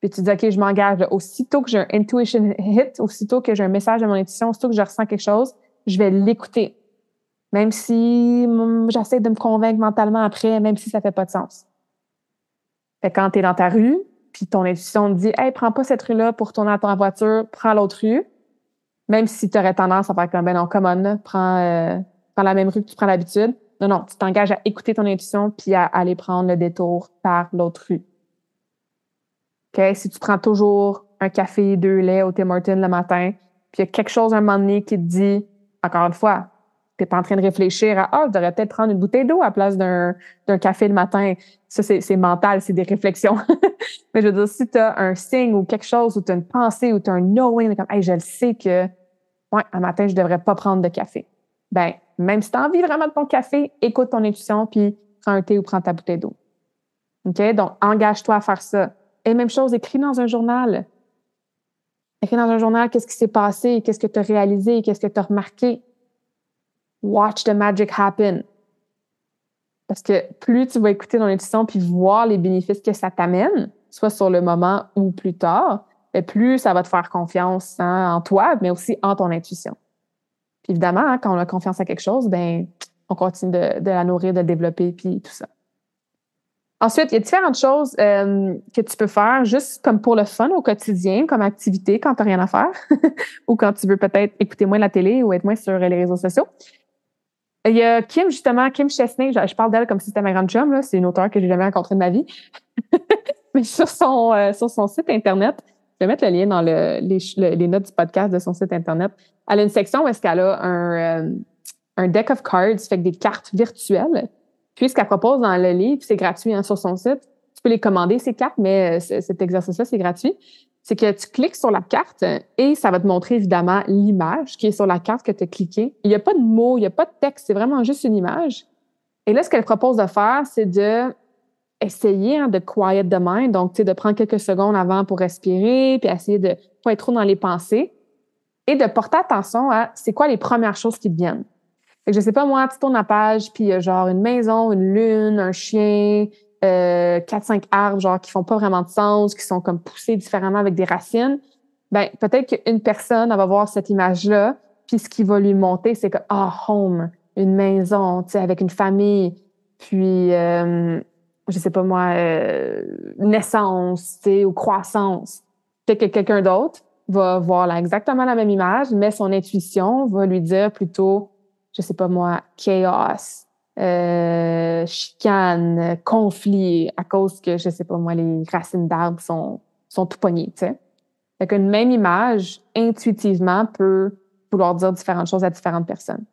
puis tu dis, OK, je m'engage. Aussitôt que j'ai un intuition hit, aussitôt que j'ai un message de mon intuition, aussitôt que je ressens quelque chose, je vais l'écouter. Même si j'essaie de me convaincre mentalement après, même si ça fait pas de sens. Fait quand tu es dans ta rue, puis ton intuition te dit, hey, prends pas cette rue-là pour tourner à ta voiture, prends l'autre rue. Même si tu aurais tendance à faire comme, ben non, common, prends, euh, prends la même rue que tu prends l'habitude. Non, non, tu t'engages à écouter ton intuition puis à aller prendre le détour par l'autre rue. Si tu prends toujours un café, deux laits au Tim Hortons le matin, puis il y a quelque chose à un moment donné qui te dit, encore une fois, tu n'es pas en train de réfléchir à Ah, je devrais peut-être prendre une bouteille d'eau à la place d'un, café le matin. Ça, c'est, mental, c'est des réflexions. Mais je veux dire, si tu as un signe ou quelque chose, ou tu as une pensée, ou tu as un knowing, comme hey, je le sais que ouais, un matin, je devrais pas prendre de café. Ben, même si tu as envie vraiment de ton café, écoute ton intuition, puis prends un thé ou prends ta bouteille d'eau. OK? Donc, engage-toi à faire ça. Et même chose, écris dans un journal. Écris dans un journal qu'est-ce qui s'est passé, qu'est-ce que tu as réalisé, qu'est-ce que tu as remarqué. Watch the magic happen. Parce que plus tu vas écouter ton intuition puis voir les bénéfices que ça t'amène, soit sur le moment ou plus tard, et plus ça va te faire confiance hein, en toi, mais aussi en ton intuition. Puis évidemment, hein, quand on a confiance à quelque chose, ben on continue de, de la nourrir, de la développer, puis tout ça. Ensuite, il y a différentes choses euh, que tu peux faire juste comme pour le fun au quotidien, comme activité quand tu n'as rien à faire ou quand tu veux peut-être écouter moins la télé ou être moins sur les réseaux sociaux. Il y a Kim, justement, Kim Chesney, je, parle d'elle comme si c'était ma grande chum, c'est une auteure que j'ai jamais rencontrée de ma vie. Mais sur son, euh, sur son site Internet, je vais mettre le lien dans le, les, notes du podcast de son site Internet. Elle a une section où est-ce qu'elle a un, euh, un deck of cards, fait des cartes virtuelles puis, ce qu'elle propose dans le livre, c'est gratuit hein, sur son site. Tu peux les commander, ces cartes, mais euh, cet exercice-là, c'est gratuit. C'est que tu cliques sur la carte et ça va te montrer évidemment l'image qui est sur la carte que tu as cliquée. Il n'y a pas de mots, il n'y a pas de texte, c'est vraiment juste une image. Et là, ce qu'elle propose de faire, c'est de essayer hein, de quiet the mind, donc de prendre quelques secondes avant pour respirer, puis essayer de pas être trop dans les pensées et de porter attention à c'est quoi les premières choses qui te viennent. Fait que je sais pas, moi, tu tournes la page, puis il y a genre une maison, une lune, un chien, euh, quatre, cinq arbres, genre, qui font pas vraiment de sens, qui sont comme poussés différemment avec des racines. Ben, peut-être qu'une personne, va voir cette image-là, puis ce qui va lui monter, c'est que, ah, home, une maison, tu sais, avec une famille, puis, euh, je sais pas moi, euh, naissance, tu sais, ou croissance. Peut-être que quelqu'un d'autre va voir exactement la même image, mais son intuition va lui dire plutôt je sais pas moi, chaos, euh, chicane, conflit, à cause que, je sais pas moi, les racines d'arbres sont, sont tout poignées, tu sais. Fait qu'une même image, intuitivement, peut vouloir dire différentes choses à différentes personnes.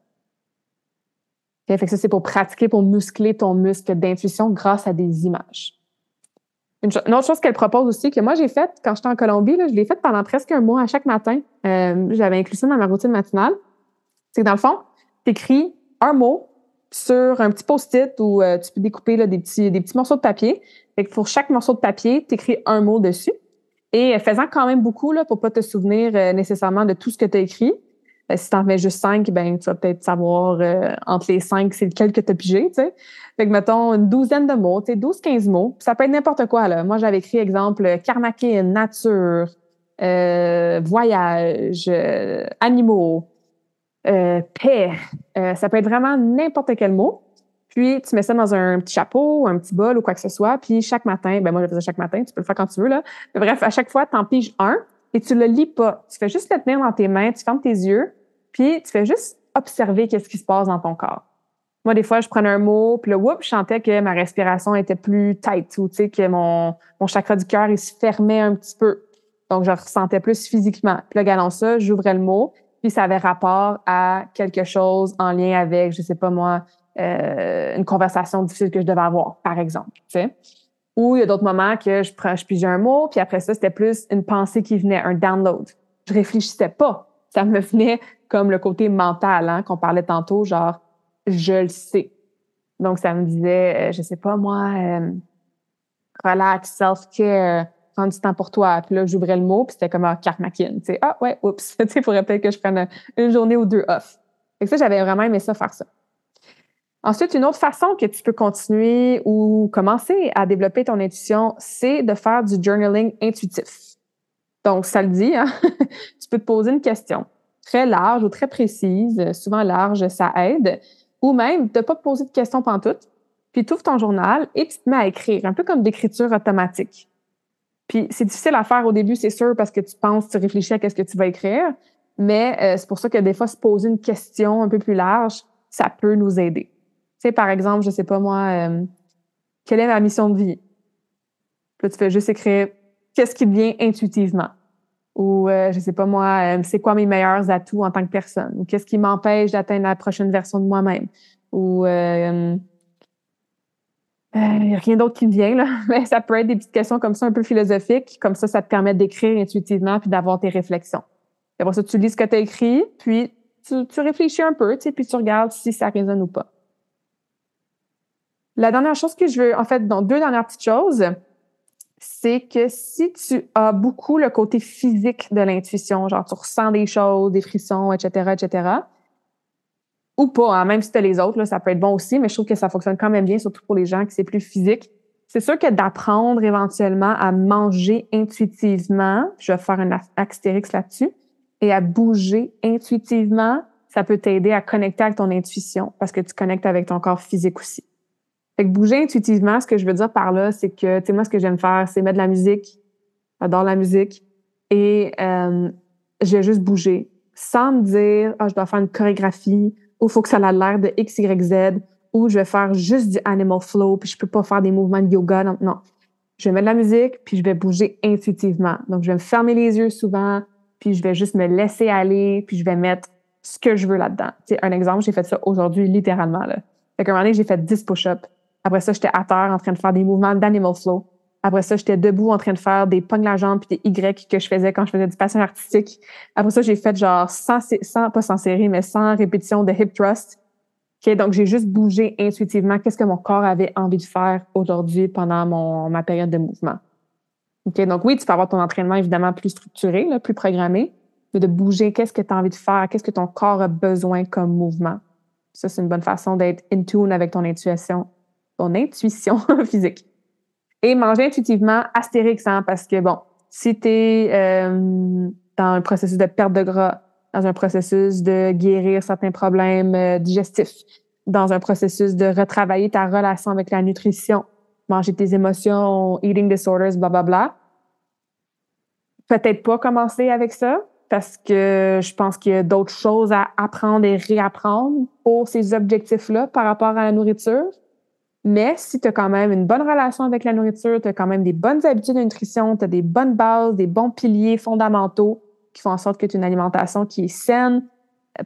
Fait que ça, c'est pour pratiquer, pour muscler ton muscle d'intuition grâce à des images. Une, autre chose qu'elle propose aussi, que moi j'ai faite quand j'étais en Colombie, là, je l'ai faite pendant presque un mois à chaque matin. Euh, J'avais inclus ça dans ma routine matinale. C'est que dans le fond, tu un mot sur un petit post-it où euh, tu peux découper des, petits, des petits morceaux de papier. Pour chaque morceau de papier, tu écris un mot dessus. Et euh, faisant quand même beaucoup là, pour pas te souvenir euh, nécessairement de tout ce que tu as écrit. si tu en mets juste cinq, ben, tu vas peut-être savoir entre les cinq, c'est lequel que tu as pigé. Que mettons une douzaine de mots, 12-15 mots. Ça peut être n'importe quoi. Là. Moi, j'avais écrit exemple karmakin, nature, voyage, animaux, euh, paix. Euh, ça peut être vraiment n'importe quel mot. Puis, tu mets ça dans un petit chapeau, un petit bol ou quoi que ce soit. Puis, chaque matin, ben moi, je le faisais chaque matin. Tu peux le faire quand tu veux, là. bref, à chaque fois, tu en piges un et tu le lis pas. Tu fais juste le tenir dans tes mains, tu fermes tes yeux, puis tu fais juste observer qu'est-ce qui se passe dans ton corps. Moi, des fois, je prenais un mot, puis là, whoop, je sentais que ma respiration était plus tight ou, tu sais, que mon, mon chakra du cœur, il se fermait un petit peu. Donc, je ressentais plus physiquement. Puis là, galant ça, j'ouvrais le mot, puis ça avait rapport à quelque chose en lien avec, je sais pas moi, euh, une conversation difficile que je devais avoir, par exemple. Ou il y a d'autres moments que je, prends, je pigeais un mot, puis après ça, c'était plus une pensée qui venait, un download. Je réfléchissais pas. Ça me venait comme le côté mental hein, qu'on parlait tantôt, genre, je le sais. Donc, ça me disait, euh, je sais pas moi, euh, relax, self-care, prendre du temps pour toi. Puis là, j'ouvrais le mot, puis c'était comme ah, Tu sais, ah ouais, oups. tu sais, faudrait peut-être que je prenne une journée ou deux off. Et ça, j'avais vraiment aimé ça, faire ça. Ensuite, une autre façon que tu peux continuer ou commencer à développer ton intuition, c'est de faire du journaling intuitif. Donc, ça le dit, hein? tu peux te poser une question très large ou très précise. Souvent large, ça aide. Ou même de ne pas te poser de questions pantoute. Puis tu ouvres ton journal et tu te mets à écrire, un peu comme d'écriture automatique. Puis c'est difficile à faire au début, c'est sûr, parce que tu penses, tu réfléchis à qu'est-ce que tu vas écrire. Mais euh, c'est pour ça que des fois, se poser une question un peu plus large, ça peut nous aider. Tu sais, par exemple, je sais pas moi, euh, quelle est ma mission de vie? Puis tu fais juste écrire qu'est-ce qui vient intuitivement? Ou euh, je sais pas moi, c'est quoi mes meilleurs atouts en tant que personne? Ou qu'est-ce qui m'empêche d'atteindre la prochaine version de moi-même? Ou a rien d'autre qui me vient, là. Mais ça peut être des petites questions comme ça, un peu philosophiques. Comme ça, ça te permet d'écrire intuitivement puis d'avoir tes réflexions. Après ça, tu lis ce que tu as écrit, puis tu, tu, réfléchis un peu, tu sais, puis tu regardes si ça résonne ou pas. La dernière chose que je veux, en fait, dans deux dernières petites choses, c'est que si tu as beaucoup le côté physique de l'intuition, genre tu ressens des choses, des frissons, etc., etc., ou pas, hein, même si tu les autres, là, ça peut être bon aussi, mais je trouve que ça fonctionne quand même bien, surtout pour les gens qui c'est plus physique. C'est sûr que d'apprendre éventuellement à manger intuitivement, je vais faire un astérix là-dessus, et à bouger intuitivement, ça peut t'aider à connecter avec ton intuition parce que tu connectes avec ton corps physique aussi. Fait que bouger intuitivement, ce que je veux dire par là, c'est que, tu sais, moi, ce que j'aime faire, c'est mettre de la musique. J'adore la musique. Et euh, je vais juste bouger sans me dire, ah, je dois faire une chorégraphie ou faut que ça ait l'air de X, Y, Z ou je vais faire juste du animal flow puis je peux pas faire des mouvements de yoga. Non, non. Je vais mettre de la musique puis je vais bouger intuitivement. Donc, je vais me fermer les yeux souvent puis je vais juste me laisser aller puis je vais mettre ce que je veux là-dedans. C'est un exemple, j'ai fait ça aujourd'hui littéralement. Là. Fait qu'à un moment donné, j'ai fait 10 push-ups. Après ça, j'étais à terre en train de faire des mouvements d'animal flow. Après ça, j'étais debout en train de faire des pognes la jambe puis des Y que je faisais quand je faisais du passage artistique. Après ça, j'ai fait genre 100, 100, pas sans série, mais 100 répétitions de hip thrust. Okay, donc, j'ai juste bougé intuitivement qu'est-ce que mon corps avait envie de faire aujourd'hui pendant mon, ma période de mouvement? Okay, donc, oui, tu peux avoir ton entraînement évidemment plus structuré, plus programmé, mais de bouger qu'est-ce que tu as envie de faire, qu'est-ce que ton corps a besoin comme mouvement? Ça, c'est une bonne façon d'être in tune avec ton intuition, ton intuition physique. Et manger intuitivement, astérix, hein, parce que bon, si tu es euh, dans un processus de perte de gras, dans un processus de guérir certains problèmes euh, digestifs, dans un processus de retravailler ta relation avec la nutrition, manger tes émotions, eating disorders, bla bla bla. Peut-être pas commencer avec ça parce que je pense qu'il y a d'autres choses à apprendre et réapprendre pour ces objectifs-là par rapport à la nourriture. Mais si tu as quand même une bonne relation avec la nourriture, tu as quand même des bonnes habitudes de nutrition, tu as des bonnes bases, des bons piliers fondamentaux qui font en sorte que tu as une alimentation qui est saine,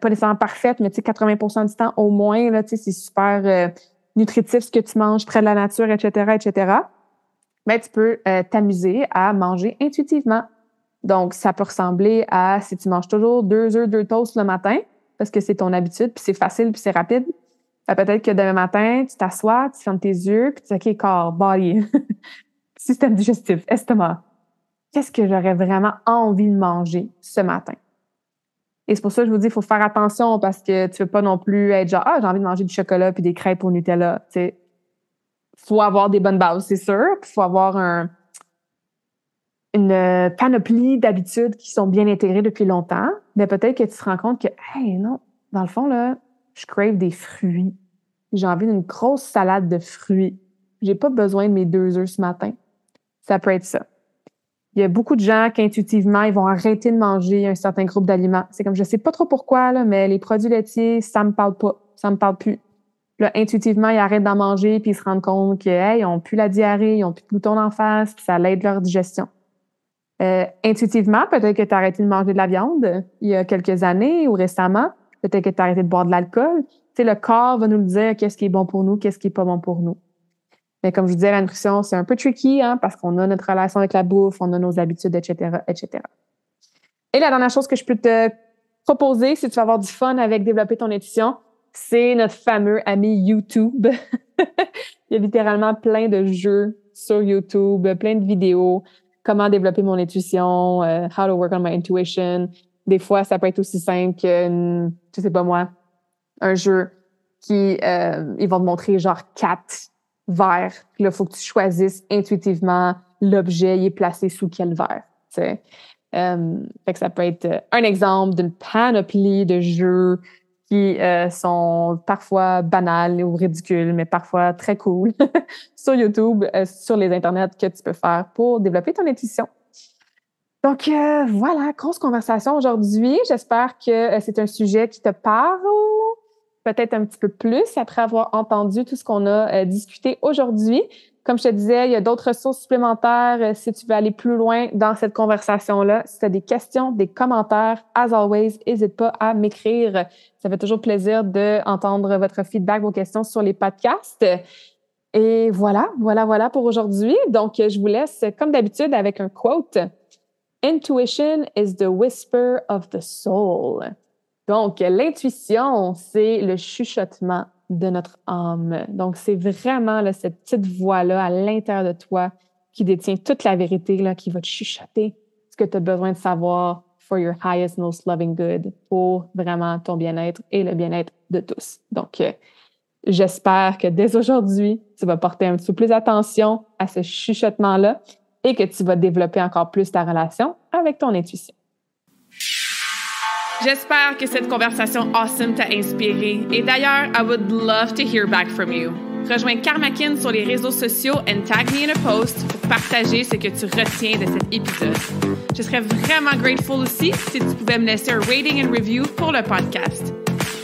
pas nécessairement parfaite, mais tu sais, 80% du temps au moins, c'est super euh, nutritif ce que tu manges près de la nature, etc., etc. Mais tu peux euh, t'amuser à manger intuitivement. Donc, ça peut ressembler à si tu manges toujours deux œufs, deux toasts le matin, parce que c'est ton habitude, puis c'est facile, puis c'est rapide, peut-être que demain matin, tu t'assois, tu fermes tes yeux, puis tu dis, OK, corps, body, système digestif, estomac. Qu'est-ce que j'aurais vraiment envie de manger ce matin? Et c'est pour ça que je vous dis, il faut faire attention parce que tu veux pas non plus être genre, ah, j'ai envie de manger du chocolat puis des crêpes au Nutella. Tu faut avoir des bonnes bases, c'est sûr. Il faut avoir un, une panoplie d'habitudes qui sont bien intégrées depuis longtemps. Mais peut-être que tu te rends compte que, hey, non, dans le fond, là, je crave des fruits. J'ai envie d'une grosse salade de fruits. J'ai pas besoin de mes deux œufs ce matin. Ça peut être ça. Il y a beaucoup de gens qui intuitivement, ils vont arrêter de manger un certain groupe d'aliments. C'est comme je sais pas trop pourquoi là, mais les produits laitiers, ça me parle pas, ça me parle plus. Là, intuitivement, ils arrêtent d'en manger puis ils se rendent compte qu'ils hey, ont plus la diarrhée, ils ont plus de boutons en face, ça aide leur digestion. Euh, intuitivement, peut-être que tu as arrêté de manger de la viande il y a quelques années ou récemment. Peut-être que tu as arrêté de boire de l'alcool. Tu sais, le corps va nous le dire qu'est-ce qui est bon pour nous, qu'est-ce qui est pas bon pour nous. Mais comme je vous disais, la nutrition, c'est un peu tricky, hein, parce qu'on a notre relation avec la bouffe, on a nos habitudes, etc., etc. Et la dernière chose que je peux te proposer, si tu veux avoir du fun avec développer ton nutrition, c'est notre fameux ami YouTube. Il y a littéralement plein de jeux sur YouTube, plein de vidéos, comment développer mon intuition, uh, how to work on my intuition. Des fois, ça peut être aussi simple que, je sais pas moi, un jeu qui, euh, ils vont te montrer genre quatre verres. Là, faut que tu choisisses intuitivement l'objet, il est placé sous quel verre. Tu. Euh, fait que ça peut être un exemple d'une panoplie de jeux qui euh, sont parfois banals ou ridicules, mais parfois très cool sur YouTube, euh, sur les internets que tu peux faire pour développer ton intuition. Donc euh, voilà, grosse conversation aujourd'hui. J'espère que c'est un sujet qui te parle peut-être un petit peu plus après avoir entendu tout ce qu'on a discuté aujourd'hui. Comme je te disais, il y a d'autres ressources supplémentaires euh, si tu veux aller plus loin dans cette conversation-là. Si tu as des questions, des commentaires, as always, n'hésite pas à m'écrire. Ça fait toujours plaisir d'entendre votre feedback, vos questions sur les podcasts. Et voilà, voilà, voilà pour aujourd'hui. Donc, je vous laisse, comme d'habitude, avec un quote. Intuition is the whisper of the soul. Donc, l'intuition, c'est le chuchotement de notre âme. Donc, c'est vraiment là, cette petite voix-là à l'intérieur de toi qui détient toute la vérité, là, qui va te chuchoter ce que tu as besoin de savoir for your highest, most loving good, pour vraiment ton bien-être et le bien-être de tous. Donc, euh, j'espère que dès aujourd'hui, tu vas porter un petit peu plus attention à ce chuchotement-là et que tu vas développer encore plus ta relation avec ton intuition. J'espère que cette conversation awesome t'a inspiré. Et d'ailleurs, I would love to hear back from you. Rejoins Karmakin sur les réseaux sociaux and tag me in a post pour partager ce que tu retiens de cet épisode. Je serais vraiment grateful aussi si tu pouvais me laisser un rating and review pour le podcast.